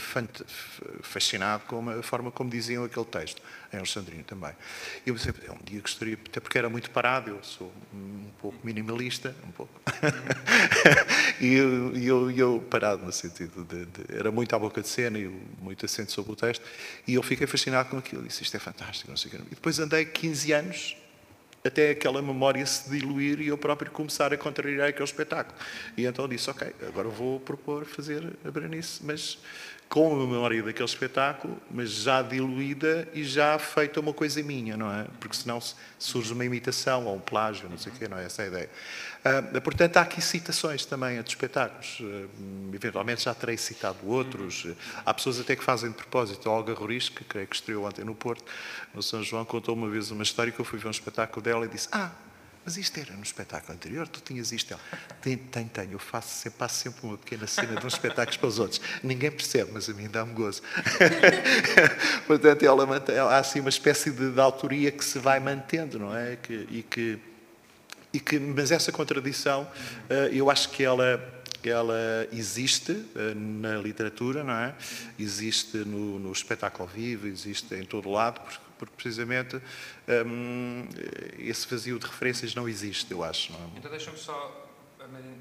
fascinado com a forma como diziam aquele texto, em Alexandrino também. E eu pensei, um dia gostaria, até porque era muito parado, eu sou um pouco minimalista, um pouco. e eu, eu, eu, parado no sentido de, de, Era muito à boca de cena e muito assento sobre o texto, e eu fiquei fascinado com aquilo, disse, isto é fantástico, não sei o. E depois andei 15 anos até aquela memória se diluir e eu próprio começar a contrariar aquele espetáculo. E então disse, ok, agora vou propor fazer a Berenice, mas com a memória daquele espetáculo, mas já diluída e já feita uma coisa minha, não é? Porque senão surge uma imitação ou um plágio, não sei o quê, não é essa a ideia. Uh, portanto, há aqui citações também a de espetáculos. Uh, eventualmente já terei citado outros. Há pessoas até que fazem de propósito. Olga Roriz, que creio que estreou ontem no Porto, no São João, contou uma vez uma história que eu fui ver um espetáculo dela e disse: Ah, mas isto era no espetáculo anterior, tu tinhas isto. Tem, tem, tenho. Eu faço sempre, passo sempre uma pequena cena de uns espetáculos para os outros. Ninguém percebe, mas a mim dá-me gozo. Portanto, ela mantém, há assim uma espécie de, de, autoria que se vai mantendo, não é? Que, e, que, e que, mas essa contradição, eh, eu acho que ela ela existe uh, na literatura, não é? Existe no, no, espetáculo vivo, existe em todo lado, porque precisamente um, esse vazio de referências não existe, eu acho. Não é? Então deixa-me só,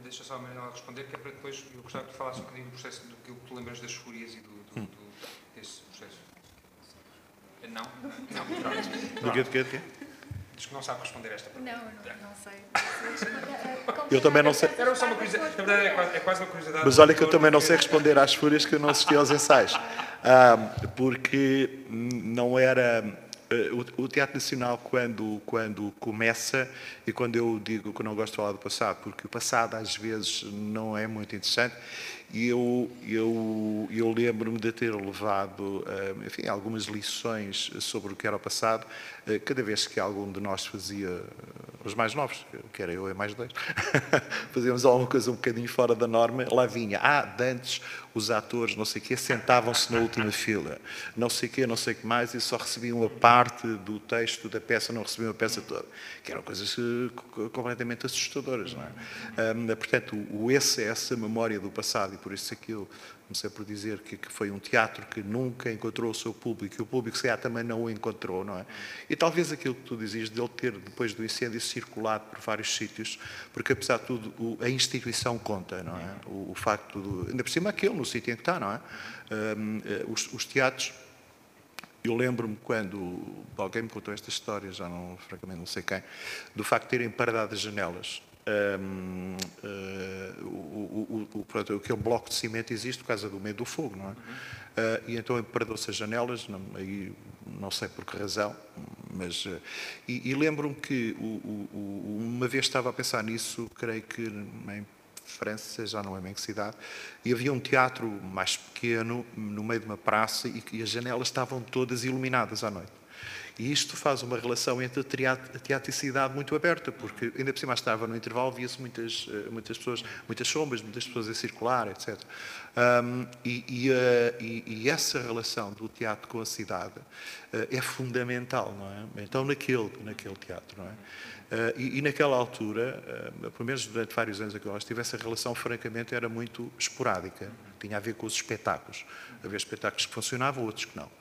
deixa só a Marinela responder, que é para depois eu gostava que falasse um bocadinho do processo, do que tu lembras das fúrias e do, do, hum. do desse processo. Não? Não, pronto. Do quê, do quê, do quê? Diz que não sabe responder esta pergunta. Não, não, não sei. Eu também não sei. Era só uma curiosidade. Na verdade, é quase, é quase uma curiosidade. Mas olha que eu também não sei responder às fúrias que eu não assisti aos ensaios. Ah, porque não era eh, o, Teatro Nacional, quando, quando começa, e quando eu digo que não gosto de falar do passado, porque o passado às vezes não é muito interessante, e eu, eu, eu lembro-me de ter levado eh, enfim, algumas lições sobre o que era o passado, eh, cada vez que algum de nós fazia, os mais novos, que era eu e mais dois, fazíamos alguma coisa um bocadinho fora da norma, lá vinha, ah, dantes os atores, não sei o quê, sentavam-se na última fila, não sei o quê, não sei o que mais, e só recebiam a parte do texto da peça, não recebiam a peça toda, que eram coisas eh, completamente assustadoras, não é? Portanto, o, esse, essa memória do passado, e por isso é eu comecei por dizer que, que, foi um teatro que nunca encontrou o seu público, e o público, se calhar, também não o encontrou, não é? E talvez aquilo que tu dizias, dele ter, depois do incêndio, circulado por vários sítios, porque, apesar de tudo, o, a instituição conta, não é? O, o facto, do, ainda por cima, aquele no sítio em que está, não é? Um, eh, os, os teatros eu lembro-me quando alguém me contou esta história, já não, francamente não sei quem, do facto de terem paradado as janelas um, uh, eh, o, o, o, aquele bloco de cimento existe por causa do medo do fogo, não é? Uh, e então perdeu-se as janelas, não, aí não sei por que razão, mas. Uh, e, e lembro-me que uma vez estava a pensar nisso, creio que em França, já não é bem que cidade, e havia um teatro mais pequeno, no meio de uma praça, e, e as janelas estavam todas iluminadas à noite. E isto faz uma relação entre a teatricidade muito aberta, porque ainda por cima estava no intervalo, via-se muitas, eh, muitas pessoas, muitas sombras, muitas pessoas a circular, etc. Um, e, e, uh, e, e, essa relação do teatro com a cidade uh, é fundamental, não é? Então, naquele, naquele teatro, não é? Uh, e, naquela altura, pelo menos durante vários anos que eu estive, essa relação, francamente, era muito esporádica. Tinha a ver com os espetáculos. Havia espetáculos que funcionavam, outros que não.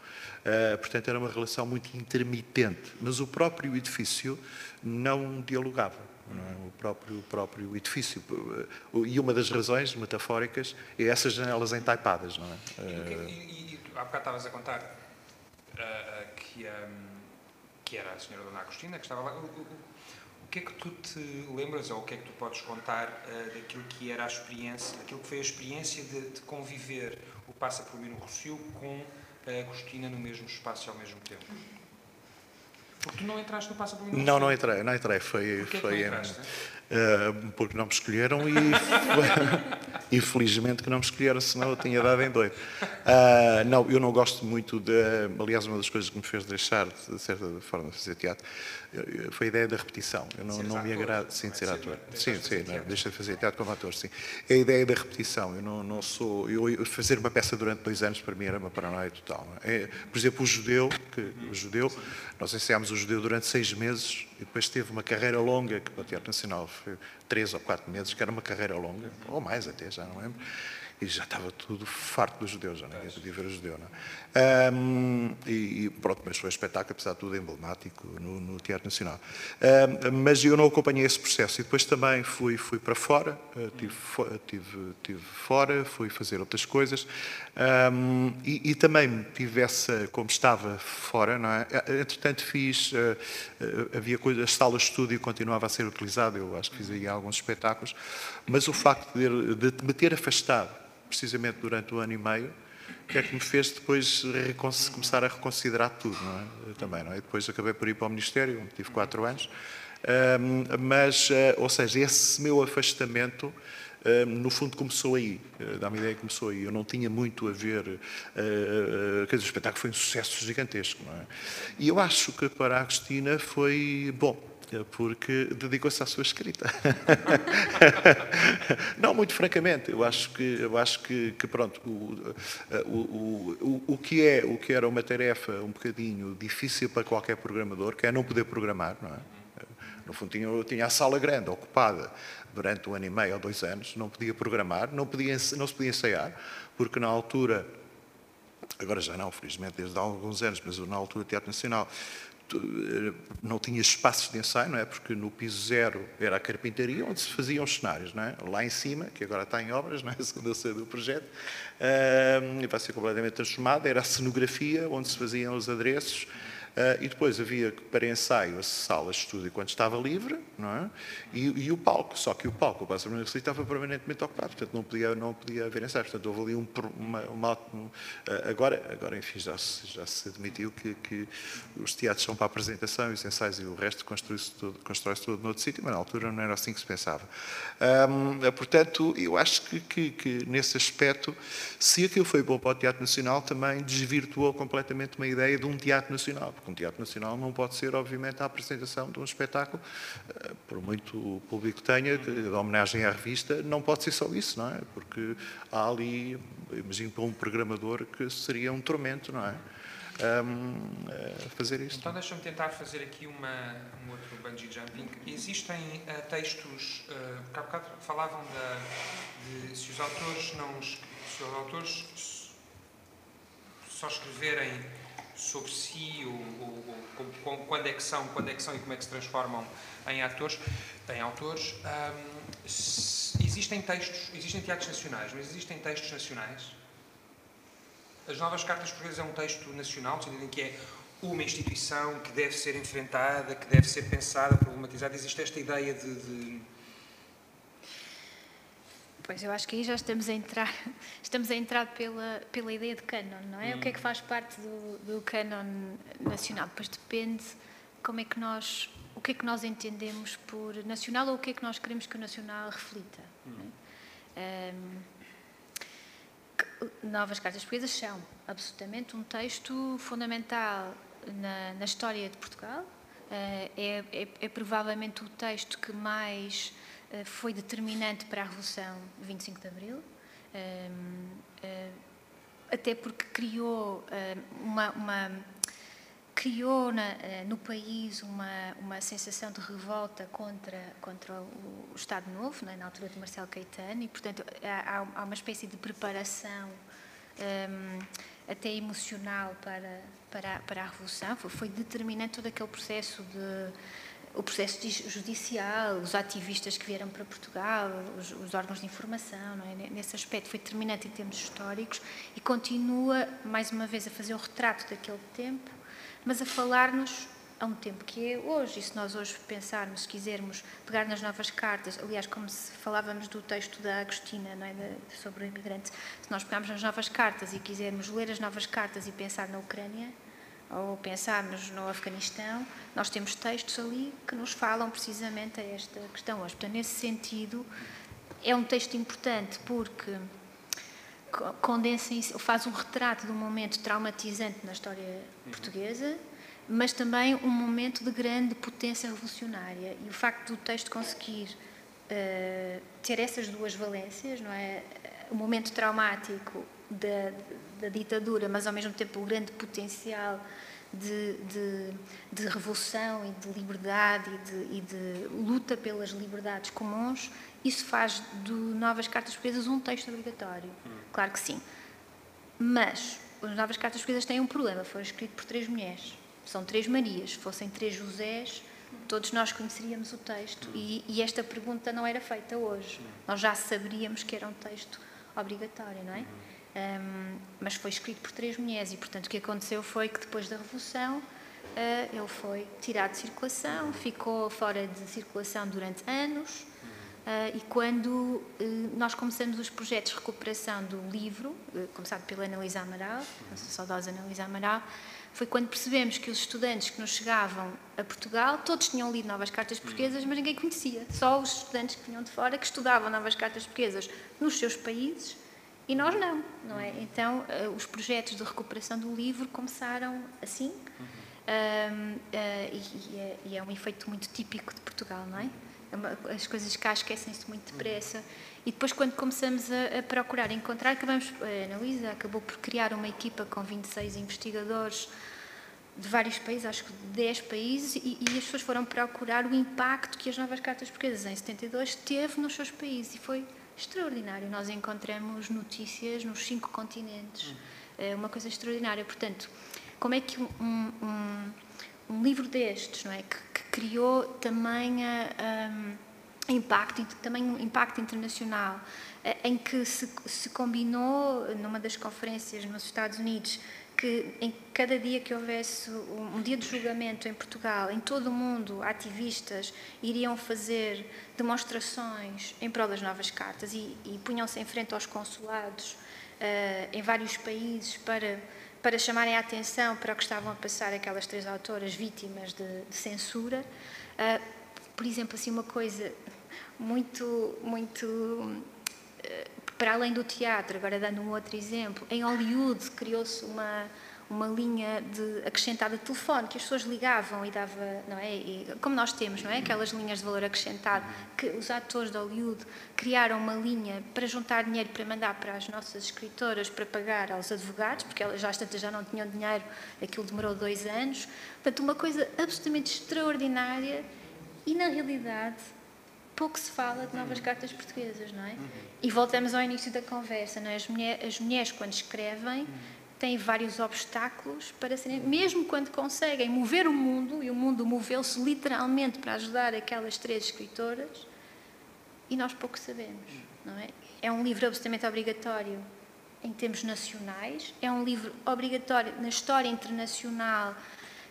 Uh, portanto, era uma relação muito intermitente. Mas o próprio edifício não dialogava. Não é? o, próprio, o próprio edifício. E uma das razões metafóricas é essas janelas entaipadas. Não é? E, e, e há bocado estavas a contar que, um, que era a senhora Dona Agostina que estava lá. O, o, que é que tu te lembras, ou o que é que tu podes contar uh, daquilo que era a experiência, daquilo que foi a experiência de, de conviver o Passa por mim no Rocio com a Agostina no mesmo espaço e ao mesmo tempo? Porque tu não entraste no Passa? Não, não entrei, não entrei. Foi, Porquê foi, que não entraste? Uh, porque não me escolheram e infelizmente que não me escolheram, senão eu tinha dado em doido. Uh, não, eu não gosto muito de. Aliás, uma das coisas que me fez deixar, de certa forma, de fazer teatro foi a ideia da repetição. Eu não, não me agrada. Sim, de ser ator. Sim, sim, não, deixa de fazer teatro como ator, sim. É a ideia da repetição. Eu não, não sou. Eu, fazer uma peça durante dois anos para mim era uma paranoia total. É? é, por exemplo, o judeu, que, o judeu, nós ensaiámos o judeu durante seis meses e depois teve uma carreira longa, que para o Teatro Nacional foi três ou quatro meses, que era uma carreira longa, ou mais até, já não lembro e já estava tudo farto dos judeus, já ninguém podia ver o judeu. É? um, e, pronto, mas foi um espetáculo, apesar de tudo, emblemático no, no Teatro Nacional. Um, mas eu não acompanhei esse processo e depois também fui, fui para fora, uh, tive, tive, tive fora, fui fazer outras coisas um, e, e, também tive essa, como estava fora, não é? entretanto fiz, uh, havia coisas, a sala de estúdio continuava a ser utilizada, eu acho que fiz aí alguns espetáculos, mas o facto de, de me ter afastado precisamente durante o ano e meio, que é que me fez depois começar a reconsiderar tudo, não é? Também, não é? Depois acabei por ir para o Ministério, onde tive quatro anos, um, mas, uh, ou seja, esse meu afastamento, no fundo, começou aí, uh, dá-me ideia que começou aí. Eu não tinha muito a ver, uh, quer dizer, o espetáculo foi um sucesso gigantesco, não é? E eu acho que para a Agostina foi bom, porque dedicou-se à sua escrita. não, muito francamente, eu acho que, eu acho que, que pronto, o, o, o, o, que é, o que era uma tarefa um bocadinho difícil para qualquer programador, que é não poder programar, não é? No fundo, tinha, tinha a sala grande ocupada durante um ano e meio ou dois anos, não podia programar, não, podia, não se podia ensaiar, porque na altura, agora já não, felizmente desde há alguns anos, mas na altura do Teatro Nacional, não tinha espaços de ensaio, não é? Porque no piso zero era a carpintaria onde se faziam os cenários, não é? Lá em cima, que agora está em obras, não é? Segundo eu sei do projeto, uh, vai ser completamente transformada, era a cenografia onde se faziam os adereços, e depois havia para ensaio a sala de estúdio quando estava livre, não é? E, e o palco, só que o palco, basicamente, estava permanentemente ocupado, portanto não podia, não podia haver ensaio. Portanto, houve ali um. Uma, uma, um, uh, agora, agora, enfim, já se, já se admitiu que, que, os teatros são para apresentação e os ensaios e o resto constrói-se tudo, constrói tudo noutro sítio, mas na altura não era assim que se pensava. Um, portanto, eu acho que, que, que, nesse aspecto, se aquilo foi bom para o Teatro Nacional, também desvirtuou completamente uma ideia de um Teatro Nacional porque um teatro nacional não pode ser, obviamente, a apresentação de um espetáculo, eh, por muito público tenha, de homenagem à revista, não pode ser só isso, não é? Porque há ali, imagino para um programador que seria um tormento, não é? Um, eh, fazer isto. Então deixa-me tentar fazer aqui uma, um outro bungee jumping. Existem uh, textos, uh, porque há bocado falavam da, de se os autores não se os autores só escreverem sobre si, ou, quando é que são, quando é que são e como é que se transformam em atores, em autores. Um, existem textos, existem teatros nacionais, mas existem textos nacionais. As novas cartas portuguesas é um texto nacional, no sentido em que é uma instituição que deve ser enfrentada, que deve ser pensada, problematizada. Existe esta ideia de, de Pois eu acho que aí já estamos a entrar, estamos a entrar pela, pela ideia de canon, não é? Hum. O que é que faz parte do, do canon nacional? Depois depende como é que nós, o que é que nós entendemos por nacional ou o que é que nós queremos que o nacional reflita. Hum. Um, novas cartas portuguesas são absolutamente um texto fundamental na, na história de Portugal. Uh, é, é, é, provavelmente o texto que mais foi determinante para a Revolução de 25 de Abril. Uh, até porque criou uma, uma criou na, eh, no país uma, uma sensação de revolta contra, contra o, o Estado Novo, né, na altura de Marcelo Caetano, e, portanto, há, há uma espécie de preparação um, ehm, até emocional para, para, para a Revolução. Foi, foi determinante todo aquele processo de o processo judicial, os ativistas que vieram para Portugal, os, os órgãos de informação, é? nesse aspecto foi determinante em termos históricos e continua, mais uma vez, a fazer o retrato daquele tempo mas a falar-nos a um tempo que é hoje. E se nós hoje pensarmos, se quisermos pegar nas novas cartas, aliás, como se falávamos do texto da Agostina, não é, de, sobre o imigrante, se nós pegarmos nas novas cartas e quisermos ler as novas cartas e pensar na Ucrânia, ou pensarmos no Afeganistão, nós temos textos ali que nos falam precisamente a esta questão hoje. Portanto, nesse sentido, é um texto importante porque condensa, faz um retrato de um momento traumatizante na história uhum. portuguesa, mas também um momento de grande potência revolucionária. E o facto do texto conseguir uh, ter essas duas valências, não é? O momento traumático da, da ditadura, mas ao mesmo tempo o grande potencial de, de, de revolução e de liberdade e de, e de, luta pelas liberdades comuns, isso faz do Novas Cartas Portuguesas um texto obrigatório. Hum. Claro que sim. Mas as Novas Cartas Portuguesas têm um problema. Foi escrito por três mulheres. São três Marias. Se fossem três Josés, todos nós conheceríamos o texto. Hum. E, e, esta pergunta não era feita hoje. Hum. Nós já saberíamos que era um texto obrigatório, não é? Um, mas foi escrito por três mulheres e, portanto, o que aconteceu foi que depois da Revolução uh, ele foi tirado de circulação, ficou fora de circulação durante anos. Uh, e quando uh, nós começamos os projetos de recuperação do livro, começado pela Analisa Amaral, a saudosa Analisa Amaral, foi quando percebemos que os estudantes que nos chegavam a Portugal, todos tinham lido novas cartas portuguesas, mas ninguém conhecia. Só os estudantes que vinham de fora que estudavam novas cartas portuguesas nos seus países e nós não, não é? Então, uh, os projetos de recuperação do livro começaram assim, uhum. uh, e, é, e, é, um efeito muito típico de Portugal, não é? é as coisas cá esquecem-se muito depressa. Uhum. E depois, quando começamos a, a procurar encontrar, acabamos, a Analisa acabou por criar uma equipa com 26 investigadores de vários países, acho que de 10 países, e, e, as pessoas foram procurar o impacto que as novas cartas portuguesas em 72 teve nos seus países. E foi extraordinário. Nós encontramos notícias nos cinco continentes. É uma coisa extraordinária. Portanto, como é que um, um, um livro destes, não é, que, que criou também um, impacto, também um impacto internacional, eh, em que se, se combinou numa das conferências nos Estados Unidos que em cada dia que houvesse um dia de julgamento em Portugal, em todo o mundo, ativistas iriam fazer demonstrações em prol das novas cartas e, e punham-se em frente aos consulados uh, em vários países para, para chamarem a atenção para o que estavam a passar aquelas três autoras vítimas de, de censura. Uh, por exemplo, assim, uma coisa muito, muito uh, para além do teatro, agora dando um outro exemplo, em Hollywood criou-se uma uma linha de acrescentada de telefone que as pessoas ligavam e dava, não é? E, como nós temos, não é? Aquelas linhas de valor acrescentado que os atores de Hollywood criaram uma linha para juntar dinheiro para mandar para as nossas escritoras para pagar aos advogados, porque elas já já não tinham dinheiro, aquilo demorou dois anos. Portanto, uma coisa absolutamente extraordinária e na realidade pouco se fala de novas cartas portuguesas, não é? E voltamos ao início da conversa, não é? As, mulher, as mulheres, quando escrevem, têm vários obstáculos para serem, mesmo quando conseguem mover o mundo, e o mundo moveu-se literalmente para ajudar aquelas três escritoras, e nós pouco sabemos, não é? É um livro absolutamente obrigatório em termos nacionais, é um livro obrigatório na história internacional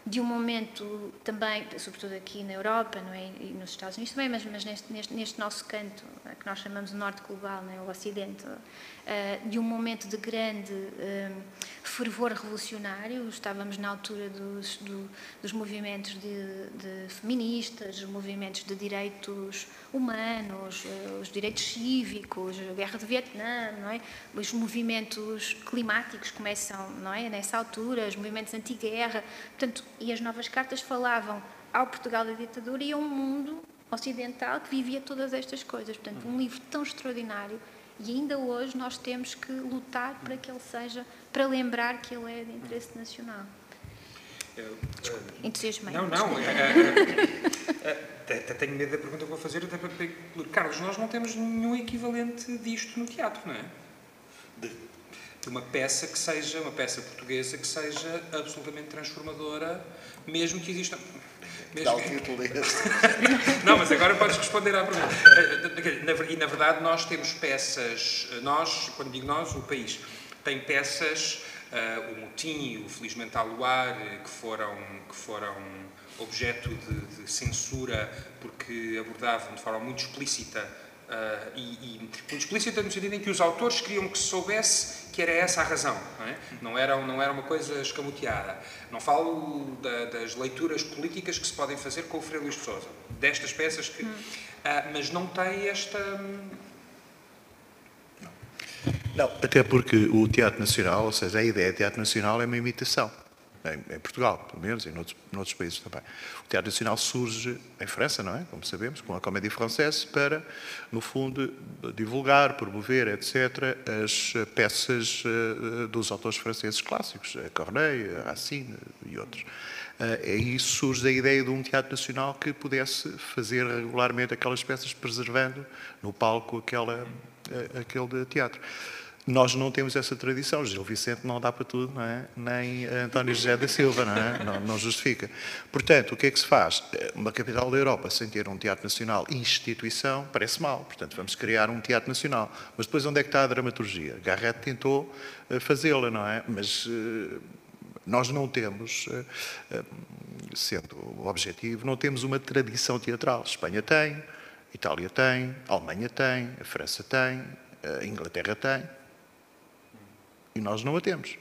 de um momento também, sobretudo aqui na Europa não é? e nos Estados Unidos também, mas, mas neste, neste, neste, nosso canto, que nós chamamos de Norte Global, não é? o Ocidente, uh, de um momento de grande uh, fervor revolucionário. Estávamos na altura dos, do, dos movimentos de, de, feministas, os movimentos de direitos humanos, os direitos cívicos, a guerra de Vietnã, não é? os movimentos climáticos começam não é? nessa altura, os movimentos anti-guerra. Portanto, e as novas cartas falavam ao Portugal da ditadura e a um mundo ocidental que vivia todas estas coisas. Portanto, um livro tão extraordinário e ainda hoje nós temos que lutar para que ele seja, para lembrar que ele é de interesse nacional. Entusiasmei. Não, não. É, é, é, tenho medo da pergunta que vou fazer. Até para, Carlos, nós não temos nenhum equivalente disto no teatro, não é? De uma peça que seja, uma peça portuguesa que seja absolutamente transformadora, mesmo que exista Dá o título Não, mas agora podes responder à pergunta. E, na verdade, nós temos peças, nós, quando digo nós, o país, tem peças, uh, o Motim, o Felizmente ao Luar, que foram, que foram objeto de, de censura porque abordavam de forma muito explícita Uh, e, e, muito explícita no sentido em que os autores queriam que se soubesse que era essa a razão, não, é? não, era, não era uma coisa escamoteada. Não falo da, das leituras políticas que se podem fazer com o Freire Luís Sousa, destas peças que. Uh, mas não tem esta. Não. não, até porque o Teatro Nacional, ou seja, a ideia de Teatro Nacional é uma imitação em, em, Portugal, pelo menos, e noutros, noutros países também. O Teatro Nacional surge em França, não é? Como sabemos, com a Comédie Française, para, no fundo, divulgar, promover, etc., as peças uh, dos autores franceses clássicos, Corneille, Racine e outros. Uh, aí surge a ideia de um teatro nacional que pudesse fazer regularmente aquelas peças, preservando no palco aquela, uh, aquele teatro. Nós não temos essa tradição. Gil Vicente não dá para tudo, não é? nem António José da Silva, não, é? não, não, justifica. Portanto, o que é que se faz? Uma capital da Europa sem ter um teatro nacional instituição parece mal. Portanto, vamos criar um teatro nacional. Mas depois onde é que está a dramaturgia? Garrett tentou eh, fazê-la, não é? Mas eh, nós não temos, eh, sendo objetivo, não temos uma tradição teatral. Espanha tem, Itália tem, Alemanha tem, a França tem, a Inglaterra tem e nós não a temos.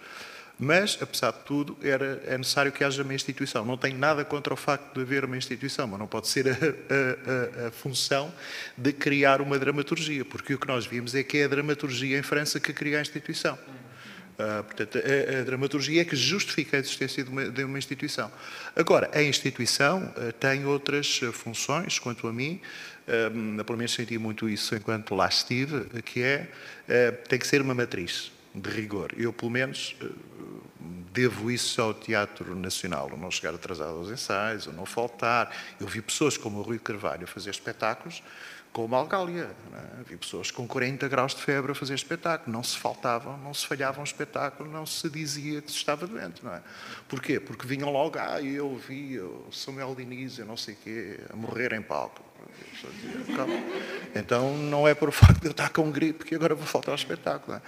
Mas, apesar de tudo, era, é necessário que haja uma instituição. Não tenho nada contra o facto de haver uma instituição, mas não pode ser a, a, a, a, função de criar uma dramaturgia, porque o que nós vimos é que é a dramaturgia em França que cria a instituição. Uh, portanto, a, dramaturgia é que justifica a existência de uma, de uma instituição. Agora, a instituição uh, tem outras uh, funções, quanto a mim, uh, pelo menos senti muito isso enquanto lá estive, que é, tem que ser uma matriz de rigor. Eu, pelo menos, eh, devo isso ao Teatro Nacional, não chegar atrasado aos ensaios, ou não faltar. Eu vi pessoas como o Rui Carvalho fazer espetáculos com uma algália. É? Vi pessoas com 40 graus de febre a fazer espetáculo. Não se faltavam, não se falhava um espetáculo, não se dizia que se estava doente. Não é? Porquê? Porque vinham logo, ah, eu vi o Samuel Diniz, eu não sei o quê, a morrer em palco. Então não é por facto de eu estar com gripe que agora vou faltar ao espetáculo. É?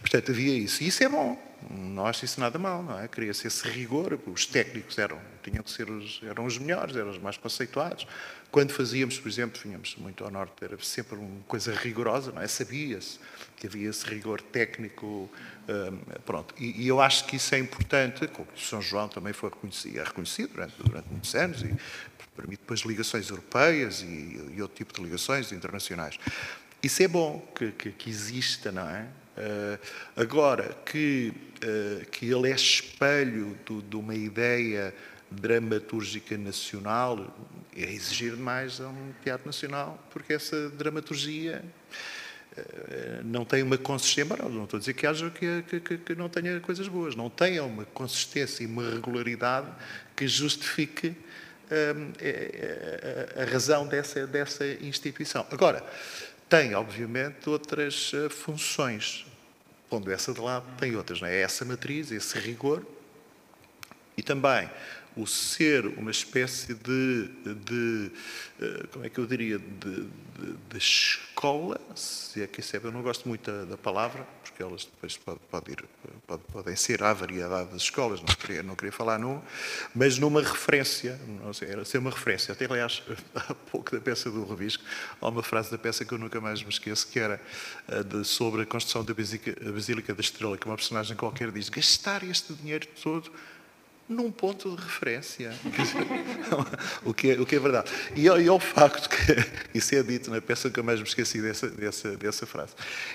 Portanto, havia isso. E isso é bom. Não acho isso nada mal, não é? Queria-se esse rigor. Os técnicos eram, tinham que ser os, eram os melhores, eram os mais conceituados. Quando fazíamos, por exemplo, vinhamos muito ao norte, era sempre uma coisa rigorosa, não é? Sabia-se que havia esse rigor técnico, hum, pronto. E, e, eu acho que isso é importante, como São João também foi reconhecido, é reconhecido durante, durante muitos anos, e permite depois ligações europeias e, e, outro tipo de ligações internacionais. Isso é bom que, que, que exista, não é? Uh, agora, que, uh, que ele é espelho de uma ideia dramatúrgica nacional, é exigir demais a um teatro nacional, porque essa dramaturgia uh, não tem uma consistência, não, não estou a dizer que haja que, que, que não tenha coisas boas, não tem uma consistência e uma regularidade que justifique Hum, é, a razão dessa, dessa instituição. Agora, tem, obviamente, outras eh, funções. Pondo essa de lado, tem outras. Não é? é essa matriz, esse rigor. E também o ser uma espécie de, de eh, como é que eu diria, de, de, de escola, se é que isso é, eu não gosto muito da, da palavra, porque elas depois pode, pode ir, pode, podem ser, há variedade das escolas, não queria, não queria falar num, mas numa referência, não sei, era ser uma referência. Até, aliás, há pouco da peça do Revisco, há uma frase da peça que eu nunca mais me esqueço, que era eh, de, sobre a construção da Basílica, Basílica da Estrela, que uma personagem qualquer diz, gastar este dinheiro todo num ponto de referência. o, que é, o que é verdade. E, e ao facto que isso é dito na peça que eu mais me esqueci dessa, dessa, dessa frase.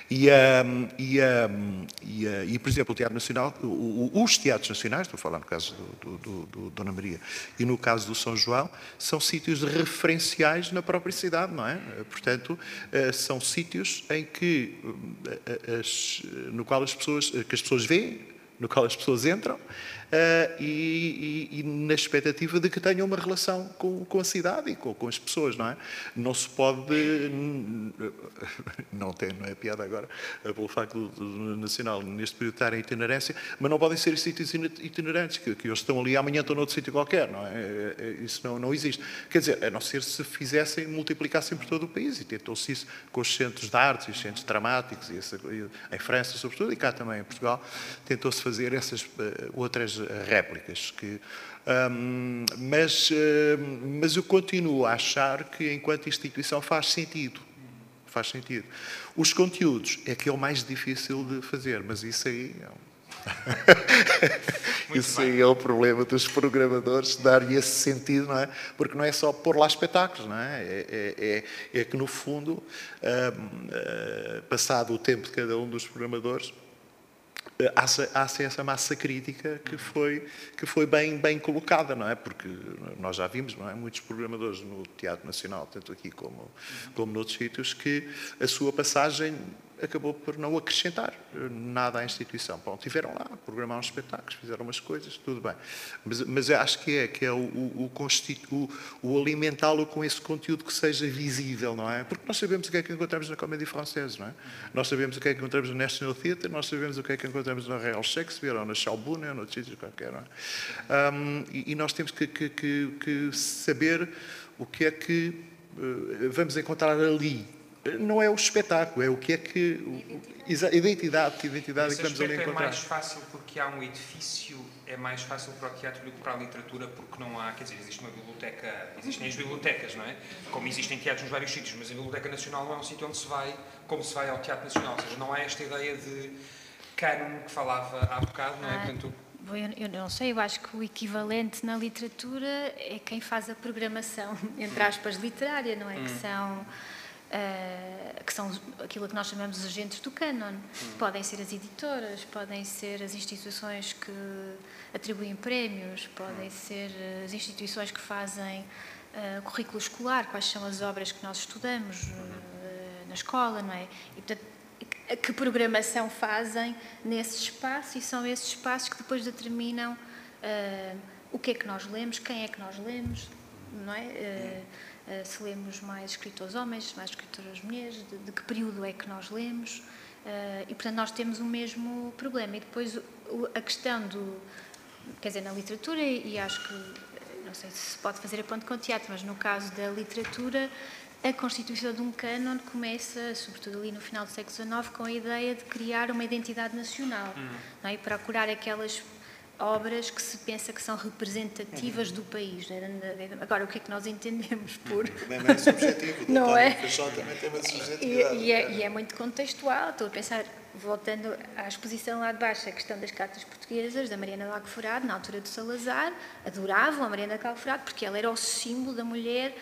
E, um, e, um, e, uh, e, por exemplo, o Teatro Nacional, o, o, os teatros nacionais, estou a falar no caso do, do, do, Dona Maria e no caso do São João, são sítios referenciais na própria cidade, não é? Portanto, uh, são sítios em que, uh, as, no qual as pessoas, que as pessoas veem, no qual as pessoas entram, e, e, e, na expectativa de que tenham uma relação com, com a cidade e com, com, as pessoas, não é? Não se pode, não tem, não é piada agora, eh, pelo facto do, Nacional neste período estar em itinerância, mas não podem ser sítios itinerantes, que, que hoje estão ali amanhã estão noutro sítio qualquer, não é? Eh, isso não, não existe. Quer dizer, a não ser se fizessem, multiplicassem por todo o país, e tentou-se isso com os centros de artes e os centros dramáticos, e essa, em França sobretudo, e cá também em Portugal, tentou-se fazer essas uh, réplicas. Que, um, mas, uh, mas eu continuo a achar que, enquanto instituição, faz sentido. Faz sentido. Os conteúdos é que é o mais difícil de fazer, mas isso aí é um... Isso aí é o problema dos programadores, dar-lhe esse sentido, não é? Porque não é só pôr lá espetáculos, não é? É, é, é, é que, no fundo, uh, passado o tempo de cada um dos programadores, há-se essa massa crítica que foi, que foi bem, bem colocada, não é? Porque nós já vimos, não é? Muitos programadores no Teatro Nacional, tanto aqui como, como noutros sítios, que a sua passagem acabou por não acrescentar nada à instituição. Bom, tiveram lá, programaram espetáculos, fizeram umas coisas, tudo bem. Mas, mas acho que é, que é o, o, o, o alimentá-lo com esse conteúdo que seja visível, não é? Porque nós sabemos o que é que encontramos na comédia francesa, não é? Nós sabemos o que é que encontramos no National Theatre, nós sabemos o que é que encontramos na Real Shakespeare, ou na Schaubune, ou noutros sítios qualquer, não é? Um, e, e, nós temos que, que, que, que saber o que é que uh, vamos encontrar ali, não é o espetáculo, é o que é que. Identidade. Identidade, que identidade que estamos ali a encontrar. É mais fácil porque há um edifício, é mais fácil para o teatro do que para a literatura, porque não há, quer dizer, existe uma biblioteca, existem as bibliotecas, não é? Como existem teatros nos vários sítios, mas a Biblioteca Nacional não é um sítio onde se vai, como se vai ao Teatro Nacional, ou seja, não há esta ideia de cânone que falava há bocado, não é? Ah. Portanto, eu não sei, eu acho que o equivalente na literatura é quem faz a programação, entre aspas, literária, não é? Hum. Que são Uh, que são aquilo que nós chamamos de agentes do canon. Hum. Podem ser as editoras, podem ser as instituições que atribuem prémios, podem hum. ser as instituições que fazem uh, currículo escolar, quais são as obras que nós estudamos uh, na escola, não é? E, portanto, que programação fazem nesse espaço e são esses espaços que depois determinam o que é que nós lemos, quem é que nós lemos, não é? Eh, se lemos mais escritores homens, mais escritoras mulheres, de, de, que período é que nós lemos. Uh, e, portanto, nós temos o mesmo problema. E depois a questão do. Quer dizer, na literatura, e acho que. Não sei se pode fazer a ponto com o teatro, mas no caso da literatura, a constituição de um cânon começa, sobretudo ali no final do século XIX, com a ideia de criar uma identidade nacional uhum. é? e procurar aquelas obras que se pensa que são representativas do país. Agora, o que é que nós entendemos por... Também é subjetivo, não é? também tem uma subjetividade. E, e, é, e é muito contextual, estou a pensar, voltando à exposição lá de baixo, a questão das cartas portuguesas, da Mariana Lago Furado, na altura de Salazar, adoravam a Mariana Lago Furado porque ela era o símbolo da mulher,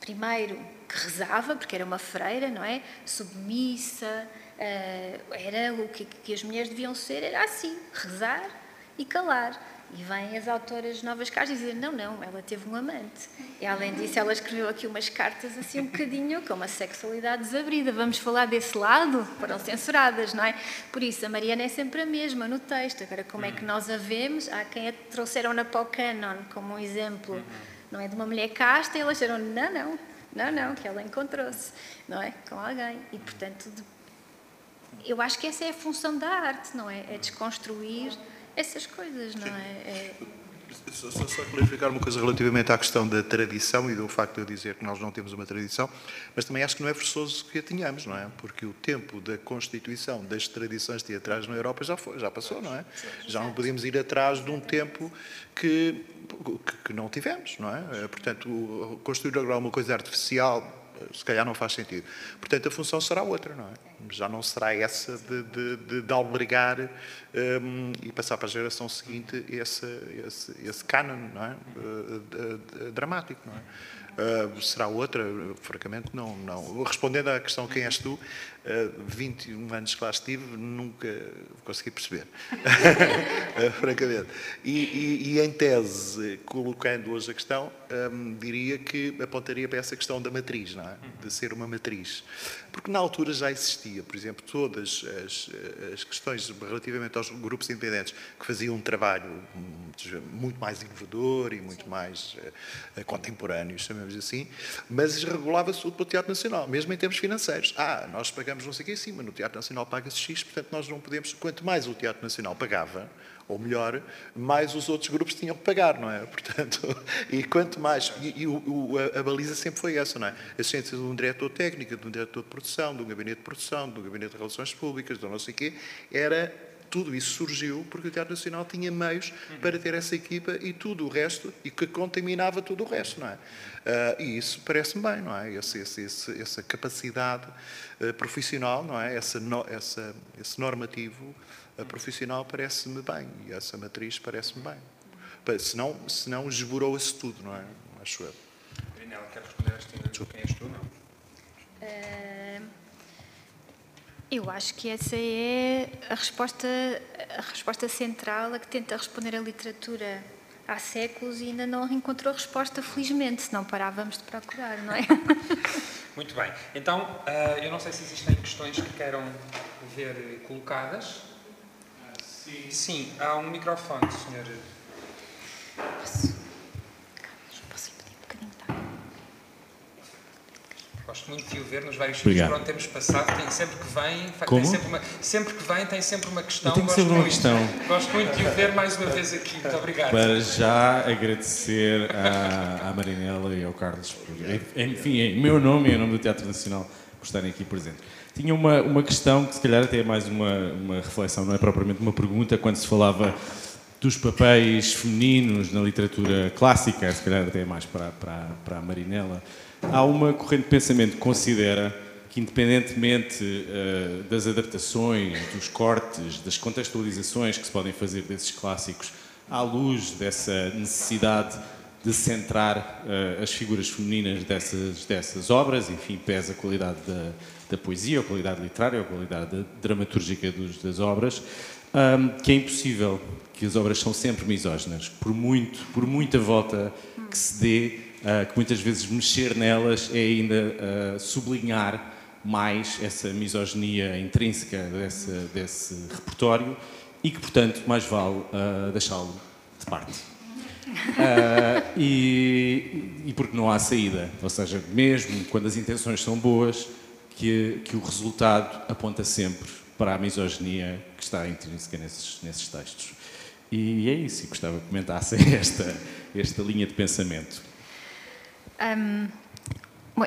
primeiro, que rezava, porque era uma freira, não é? Submissa, uh, era o que, que as mulheres deviam ser, era assim, rezar, e calar. E vêm as autoras novas cartas dizem, não, não, ela teve um amante. E além disso, ela escreveu aqui umas cartas assim um bocadinho com uma sexualidade desabrida. Vamos falar desse lado? Foram censuradas, não é? Por isso, a Mariana é sempre a mesma no texto. Agora, como é que nós a vemos? Há quem a trouxeram-na para o canon como um exemplo, não é? De uma mulher casta e elas disseram, não, não, não, não, que ela encontrou-se, não é? Com alguém. E, portanto, eu acho que essa é a função da arte, não é? É desconstruir essas coisas, não é? é... Só, só, só, clarificar uma coisa relativamente à questão da tradição e do facto de eu dizer que nós não temos uma tradição, mas também acho que não é forçoso que a tenhamos, não é? Porque o tempo da constituição das tradições teatrais na Europa já foi, já passou, não é? Já não podemos ir atrás de um tempo que, que não tivemos, não é? Portanto, construir agora uma coisa artificial se calhar não faz sentido. Portanto, a função será outra, não é? Já não será essa de, de, de, de albergar um, e passar para a geração seguinte esse, esse, esse canon, não é? Uh, dramático, não é? Uh, será outra? Francamente, não, não. Respondendo à questão quem és tu, 21 anos que lá estive, nunca consegui perceber. uh, francamente. E, e, e, em tese, colocando hoje a questão, um, diria que apontaria para essa questão da matriz, não é? De ser uma matriz. Porque na altura já existia, por exemplo, todas as, as questões relativamente aos grupos independentes que faziam um trabalho muito mais inovador e muito mais uh, contemporâneo, chamemos assim, mas regulava-se tudo pelo Teatro Nacional, mesmo em termos financeiros. Ah, nós pagamos não sei o que em cima, no Teatro Nacional paga-se X, portanto nós não podemos. Quanto mais o Teatro Nacional pagava, ou melhor, mais os outros grupos tinham que pagar, não é? Portanto, e quanto mais. E, e o, a, a, baliza sempre foi essa, não é? A ciência de um diretor técnico, de um diretor de produção, de um gabinete de produção, de um gabinete de relações públicas, de não sei o quê, era tudo isso surgiu porque o Teatro Nacional tinha meios para ter essa equipa e tudo o resto, e que contaminava tudo o resto, não é? Uh, e isso parece-me bem, não é? Esse, esse, esse, essa capacidade uh, profissional, não é? Essa, no, essa, esse normativo uh, profissional parece-me bem e essa matriz parece-me bem. Senão, senão esborou-se tudo, não é? Acho eu. Marinela, quer responder a esta quem és tu, não? Eu acho que essa é a resposta, a resposta central a que tenta responder a literatura há séculos e ainda não encontrou resposta, felizmente, senão parávamos de procurar, não é? Muito bem. Então, eu não sei se existem questões que queiram ver colocadas. Sim. Sim, há um microfone, senhor. Posso? Gosto muito de o ver nos vários sítios por onde temos passado. Tem sempre que vem, Como? Tem sempre, uma, sempre que vem, tem sempre uma questão. Tem sempre uma questão. Gosto muito de o ver mais uma vez aqui. Muito obrigado. Para já agradecer à, à Marinela e ao Carlos, por, enfim, em meu nome e em nome do Teatro Nacional, por estarem aqui presentes. Tinha uma, uma questão que, se calhar, até é mais uma, uma reflexão, não é propriamente uma pergunta, quando se falava dos papéis femininos na literatura clássica, se calhar até é mais para, para, para a Marinela há uma corrente de pensamento que considera que, independentemente uh, das adaptações, dos cortes, das contextualizações que se podem fazer desses clássicos, à luz dessa necessidade de centrar uh, as figuras femininas dessas, dessas obras, enfim, pesa a qualidade da, da poesia, a qualidade literária, a qualidade dramatúrgica dos, das obras, um, que é impossível que as obras são sempre misóginas, por, muito, por muita volta que se dê uh, que muitas vezes mexer nelas é ainda uh, sublinhar mais essa misoginia intrínseca desse, desse repertório e que, portanto, mais vale uh, deixá-lo de parte. E, e, porque não há saída, ou seja, mesmo quando as intenções são boas, que, que o resultado aponta sempre para a misoginia que está intrínseca nesses, nesses textos. E é isso, e gostava que comentassem esta, esta linha de pensamento. Um,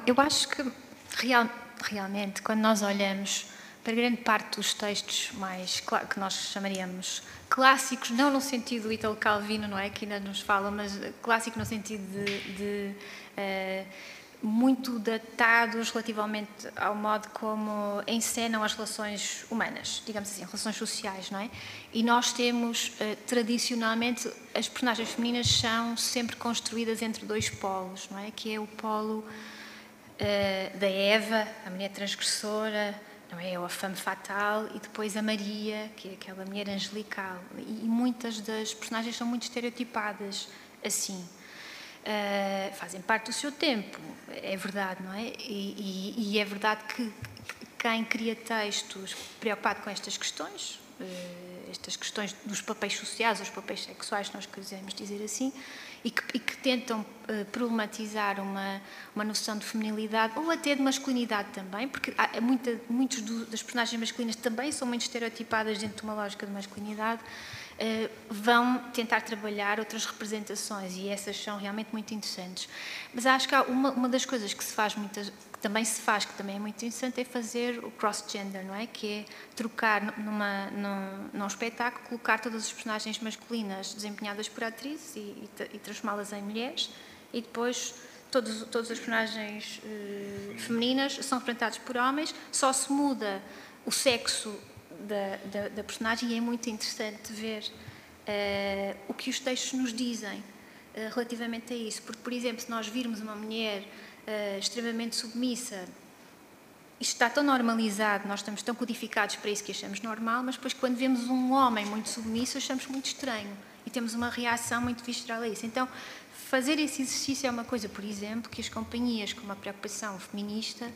eu acho que real, realmente, quando nós olhamos para grande parte dos textos mais que nós chamaríamos clássicos, não no sentido Italo Calvino, não é que ainda nos fala, mas clássico no sentido de, de uh, muito datados relativamente ao modo como encenam as relações humanas, digamos assim, relações sociais, não é? E nós temos, uh, tradicionalmente, as personagens femininas são sempre construídas entre dois polos, não é? Que é o polo uh, da Eva, a mulher transgressora, não é? Ou a fame fatal, e depois a Maria, que é aquela mulher angelical. E muitas das personagens são muito estereotipadas assim. Uh, fazem parte do seu tempo, é verdade, não é? E, e, e é verdade que quem cria textos preocupado com estas questões, uh, estas questões dos papéis sociais, os papéis sexuais, nós quisermos dizer assim, e que, e que tentam uh, problematizar uma, uma noção de feminilidade ou até de masculinidade também, porque há, muita, muitos do, das personagens masculinas também são muito estereotipadas dentro de uma lógica de masculinidade vão tentar trabalhar outras representações e essas são realmente muito interessantes. Mas acho que há uma, uma das coisas que se faz muitas que também se faz, que também é muito interessante, é fazer o cross-gender, não é? Que é trocar numa, num, num espetáculo, colocar todas as personagens masculinas desempenhadas por atrizes e, e, e transformá-las em mulheres e depois todos, todas as personagens uh, femininas são representadas por homens, só se muda o sexo da, da, da personagem e é muito interessante ver uh, o que os textos nos dizem uh, relativamente a isso. Porque, por exemplo, se nós virmos uma mulher extremamente submissa, isto está tão normalizado, nós estamos tão codificados para isso que achamos normal, mas depois quando vemos um homem muito submisso achamos muito estranho e temos uma reação muito visceral a isso. Então, fazer esse exercício é uma coisa, por exemplo, que as companhias com uma preocupação feminista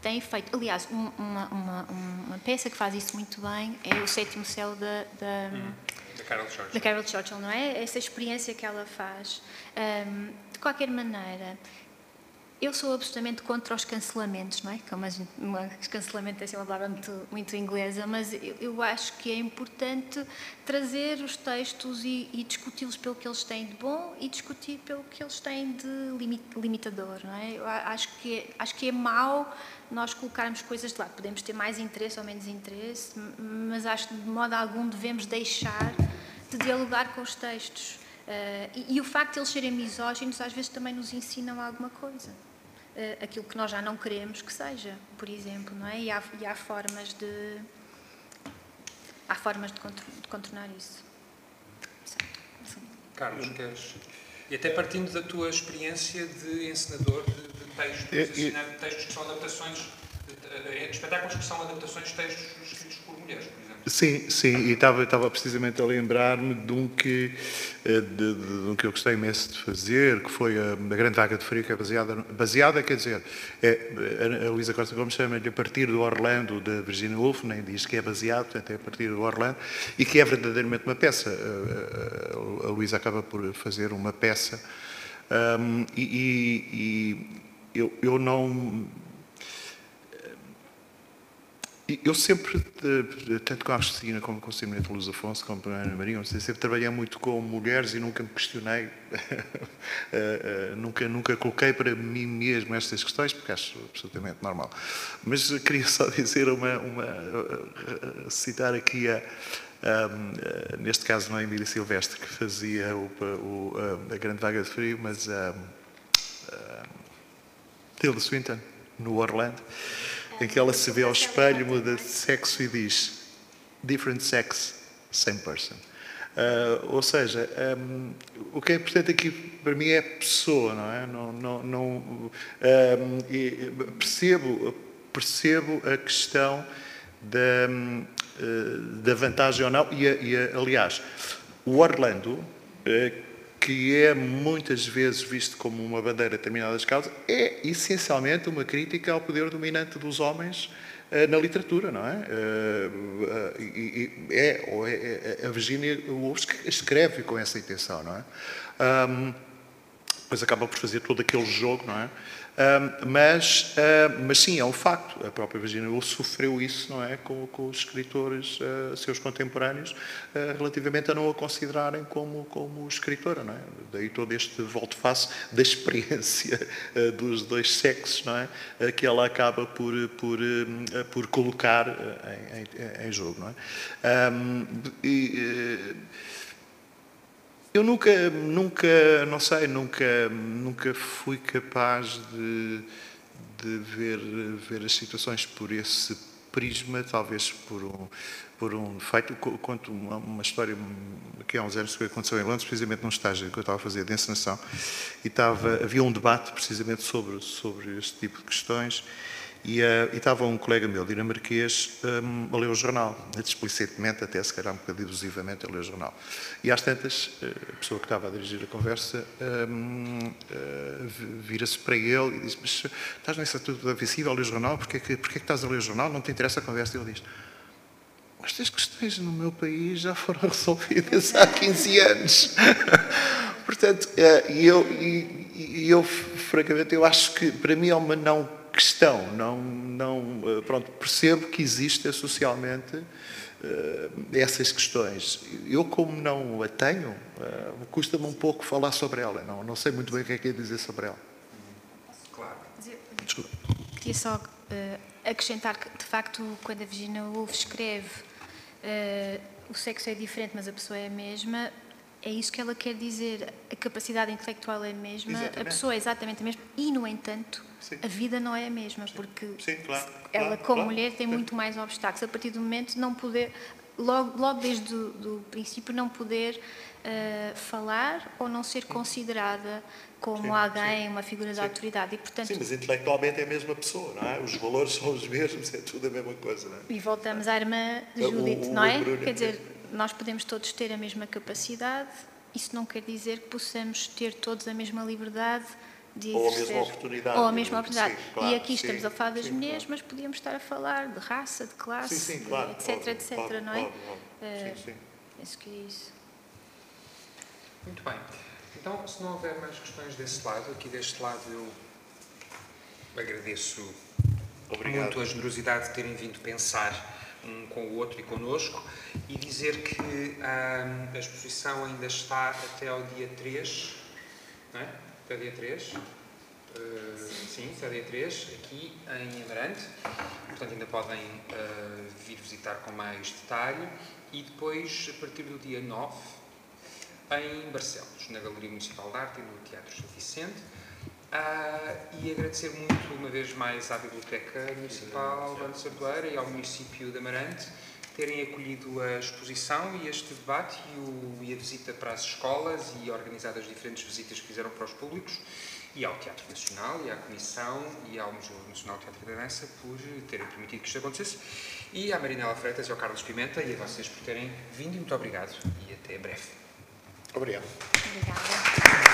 têm feito. Aliás, uma, uma, uma, peça que faz isso muito bem é o Sétimo Céu da, da, hum, da Carol Churchill. Da Carol Churchill, não é? Essa experiência que ela faz. Um, de qualquer maneira, eu sou absolutamente contra os cancelamentos, não é? Como a gente, uma, cancelamento é assim uma palavra muito, muito inglesa, mas eu, eu, acho que é importante trazer os textos e, e discuti-los pelo que eles têm de bom e discutir pelo que eles têm de limitador, não é? Eu acho que, é, acho que é mau nós colocarmos coisas de lado. Podemos ter mais interesse ou menos interesse, mas acho que de modo algum devemos deixar de dialogar com os textos. Uh, e, e, o facto de eles serem misóginos às vezes também nos ensinam alguma coisa. Uh, aquilo que nós já não queremos que seja, por exemplo, não é? E há, e há formas de há formas de, de contornar isso. Carlos, queres? E até partindo da tua experiência de encenador de, de textos, textos que são adaptações, de, de, de, espetáculos que são adaptações de textos escritos por mulheres, por exemplo. Sim, sim, e estava, estava precisamente a lembrar-me de um que, eh, de, de, de, um que eu gostei imenso de fazer, que foi a, a Grande Vaga de Frio, que é baseada, baseada quer dizer, é, a Luísa Costa Gomes chama-lhe a partir do Orlando, de Virginia Woolf, nem diz que é baseado, portanto é a partir do Orlando, e que é verdadeiramente uma peça. A, a, a Luísa acaba por fazer uma peça, um, e, e, e eu, eu não eu sempre, tanto com a Cristina como com a Semineta Luz Afonso, como com a Ana Maria, sempre trabalhei muito com mulheres e nunca me questionei, eh, eh, nunca, nunca coloquei para mim mesmo estas questões, porque acho absolutamente normal. Mas queria só dizer uma, uma eh, citar aqui a, um, neste caso não é Emília Silvestre que fazia o, o, a grande vaga de frio, mas a, a Tilda Swinton, no Orlando, em que ela se vê ao espelho, muda de sexo e diz different sex, same person. Uh, ou seja, um, o que é importante aqui para mim é a pessoa, não é? Não, não, não um, percebo, percebo a questão da, da vantagem ou não, e, e aliás, o Orlando, que é muitas vezes visto como uma bandeira de determinadas causas, é essencialmente uma crítica ao poder dominante dos homens uh, na literatura, não é? Uh, uh, e, é, ou é, é, a Virginia Woolf escreve com essa intenção, não é? Um, acaba por fazer todo aquele jogo, não é? Mas, mas sim, é um facto. A própria Virginia Woolf sofreu isso, não é, com, com os escritores uh, seus contemporâneos, uh, relativamente a não a considerarem como, como escritora, não é? Daí todo este volte-face da experiência uh, dos dois sexos, não é? que ela acaba por, por, por colocar em, em, em, jogo, não é? Um, e, eu nunca, nunca, não sei, nunca, nunca fui capaz de, de ver, ver as situações por esse prisma, talvez por um, por um defeito. Conto uma, uma história que há uns anos que aconteceu em Londres, precisamente num estágio que eu estava a fazer de encenação, e estava, havia um debate precisamente sobre, sobre este tipo de questões, e, uh, e, estava um colega meu, dinamarquês, um, a ler o jornal, explicitemente, até se calhar um bocadinho abusivamente, a ler o jornal. E às tantas, eh, a pessoa que estava a dirigir a conversa um, uh, eh, vira-se para ele e diz: Mas estás nessa tudo visível a ler o jornal? Porquê que, porquê que estás a ler o jornal? Não te interessa a conversa? E ele diz: Estas questões no meu país já foram resolvidas há 15 anos. Portanto, uh, eu, e, eu, francamente, eu acho que para mim é uma não questão. Não, não, eh, pronto, percebo que existe socialmente essas questões. Eu, como não a tenho, custa-me um pouco falar sobre ela. Não, não sei muito bem o que é que é dizer sobre ela. Claro. Desculpa. Queria só uh, acrescentar que, de facto, quando a Virginia Woolf escreve uh, o sexo é diferente, mas a pessoa é a mesma, é isso que ela quer dizer. A capacidade intelectual é a mesma, exatamente. a pessoa é exatamente a mesma, e, no entanto, Sim. a vida não é a mesma, Sim. porque Sim, claro, ela, claro, como claro. mulher, tem muito mais obstáculos. A partir do momento não poder, logo, logo desde o princípio, não poder uh, falar ou não ser considerada como alguém, uma figura de autoridade. E, portanto, sim, mas intelectualmente é a mesma pessoa, não é? Os valores são os mesmos, é tudo a mesma coisa, não é? E voltamos à irmã de Judith, não é? Quer dizer, nós podemos todos ter a mesma capacidade, isso não quer dizer que possamos ter todos a mesma liberdade de Ou a mesma oportunidade. Ou a mesma oportunidade. Sim, claro, e aqui estamos a falar das sim, mulheres, claro. mas podíamos estar a falar de raça, de classe, sim, sim, claro, etc, óbvio, etc, óbvio, não é? Óbvio, óbvio. Uh, sim, sim. Penso que é isso. Muito bem. Então, se não houver mais questões desse lado, aqui deste lado eu agradeço Obrigado. muito a generosidade de terem vindo pensar um com o outro e connosco e dizer que a exposição ainda está até ao dia 3, não é? Até dia 3. Uh, sim, até dia 3, aqui em Amarante. Portanto, ainda podem uh, vir visitar com mais detalhe. E depois, a partir do dia 9, em Barcelos, na Galeria Municipal de Arte e no Teatro São Vicente. Uh, e agradecer muito, uma vez mais, à Biblioteca Municipal de Sardoeira e ao município de Amarante terem acolhido a exposição e este debate e, o, e, a visita para as escolas e organizado as diferentes visitas que fizeram para os públicos e ao Teatro Nacional e à Comissão e ao Museu Nacional de Teatro e Dança por terem permitido que isto acontecesse e à Marinela Freitas e ao Carlos Pimenta e a vocês por terem vindo e muito obrigado e até breve. Obrigado. Obrigada.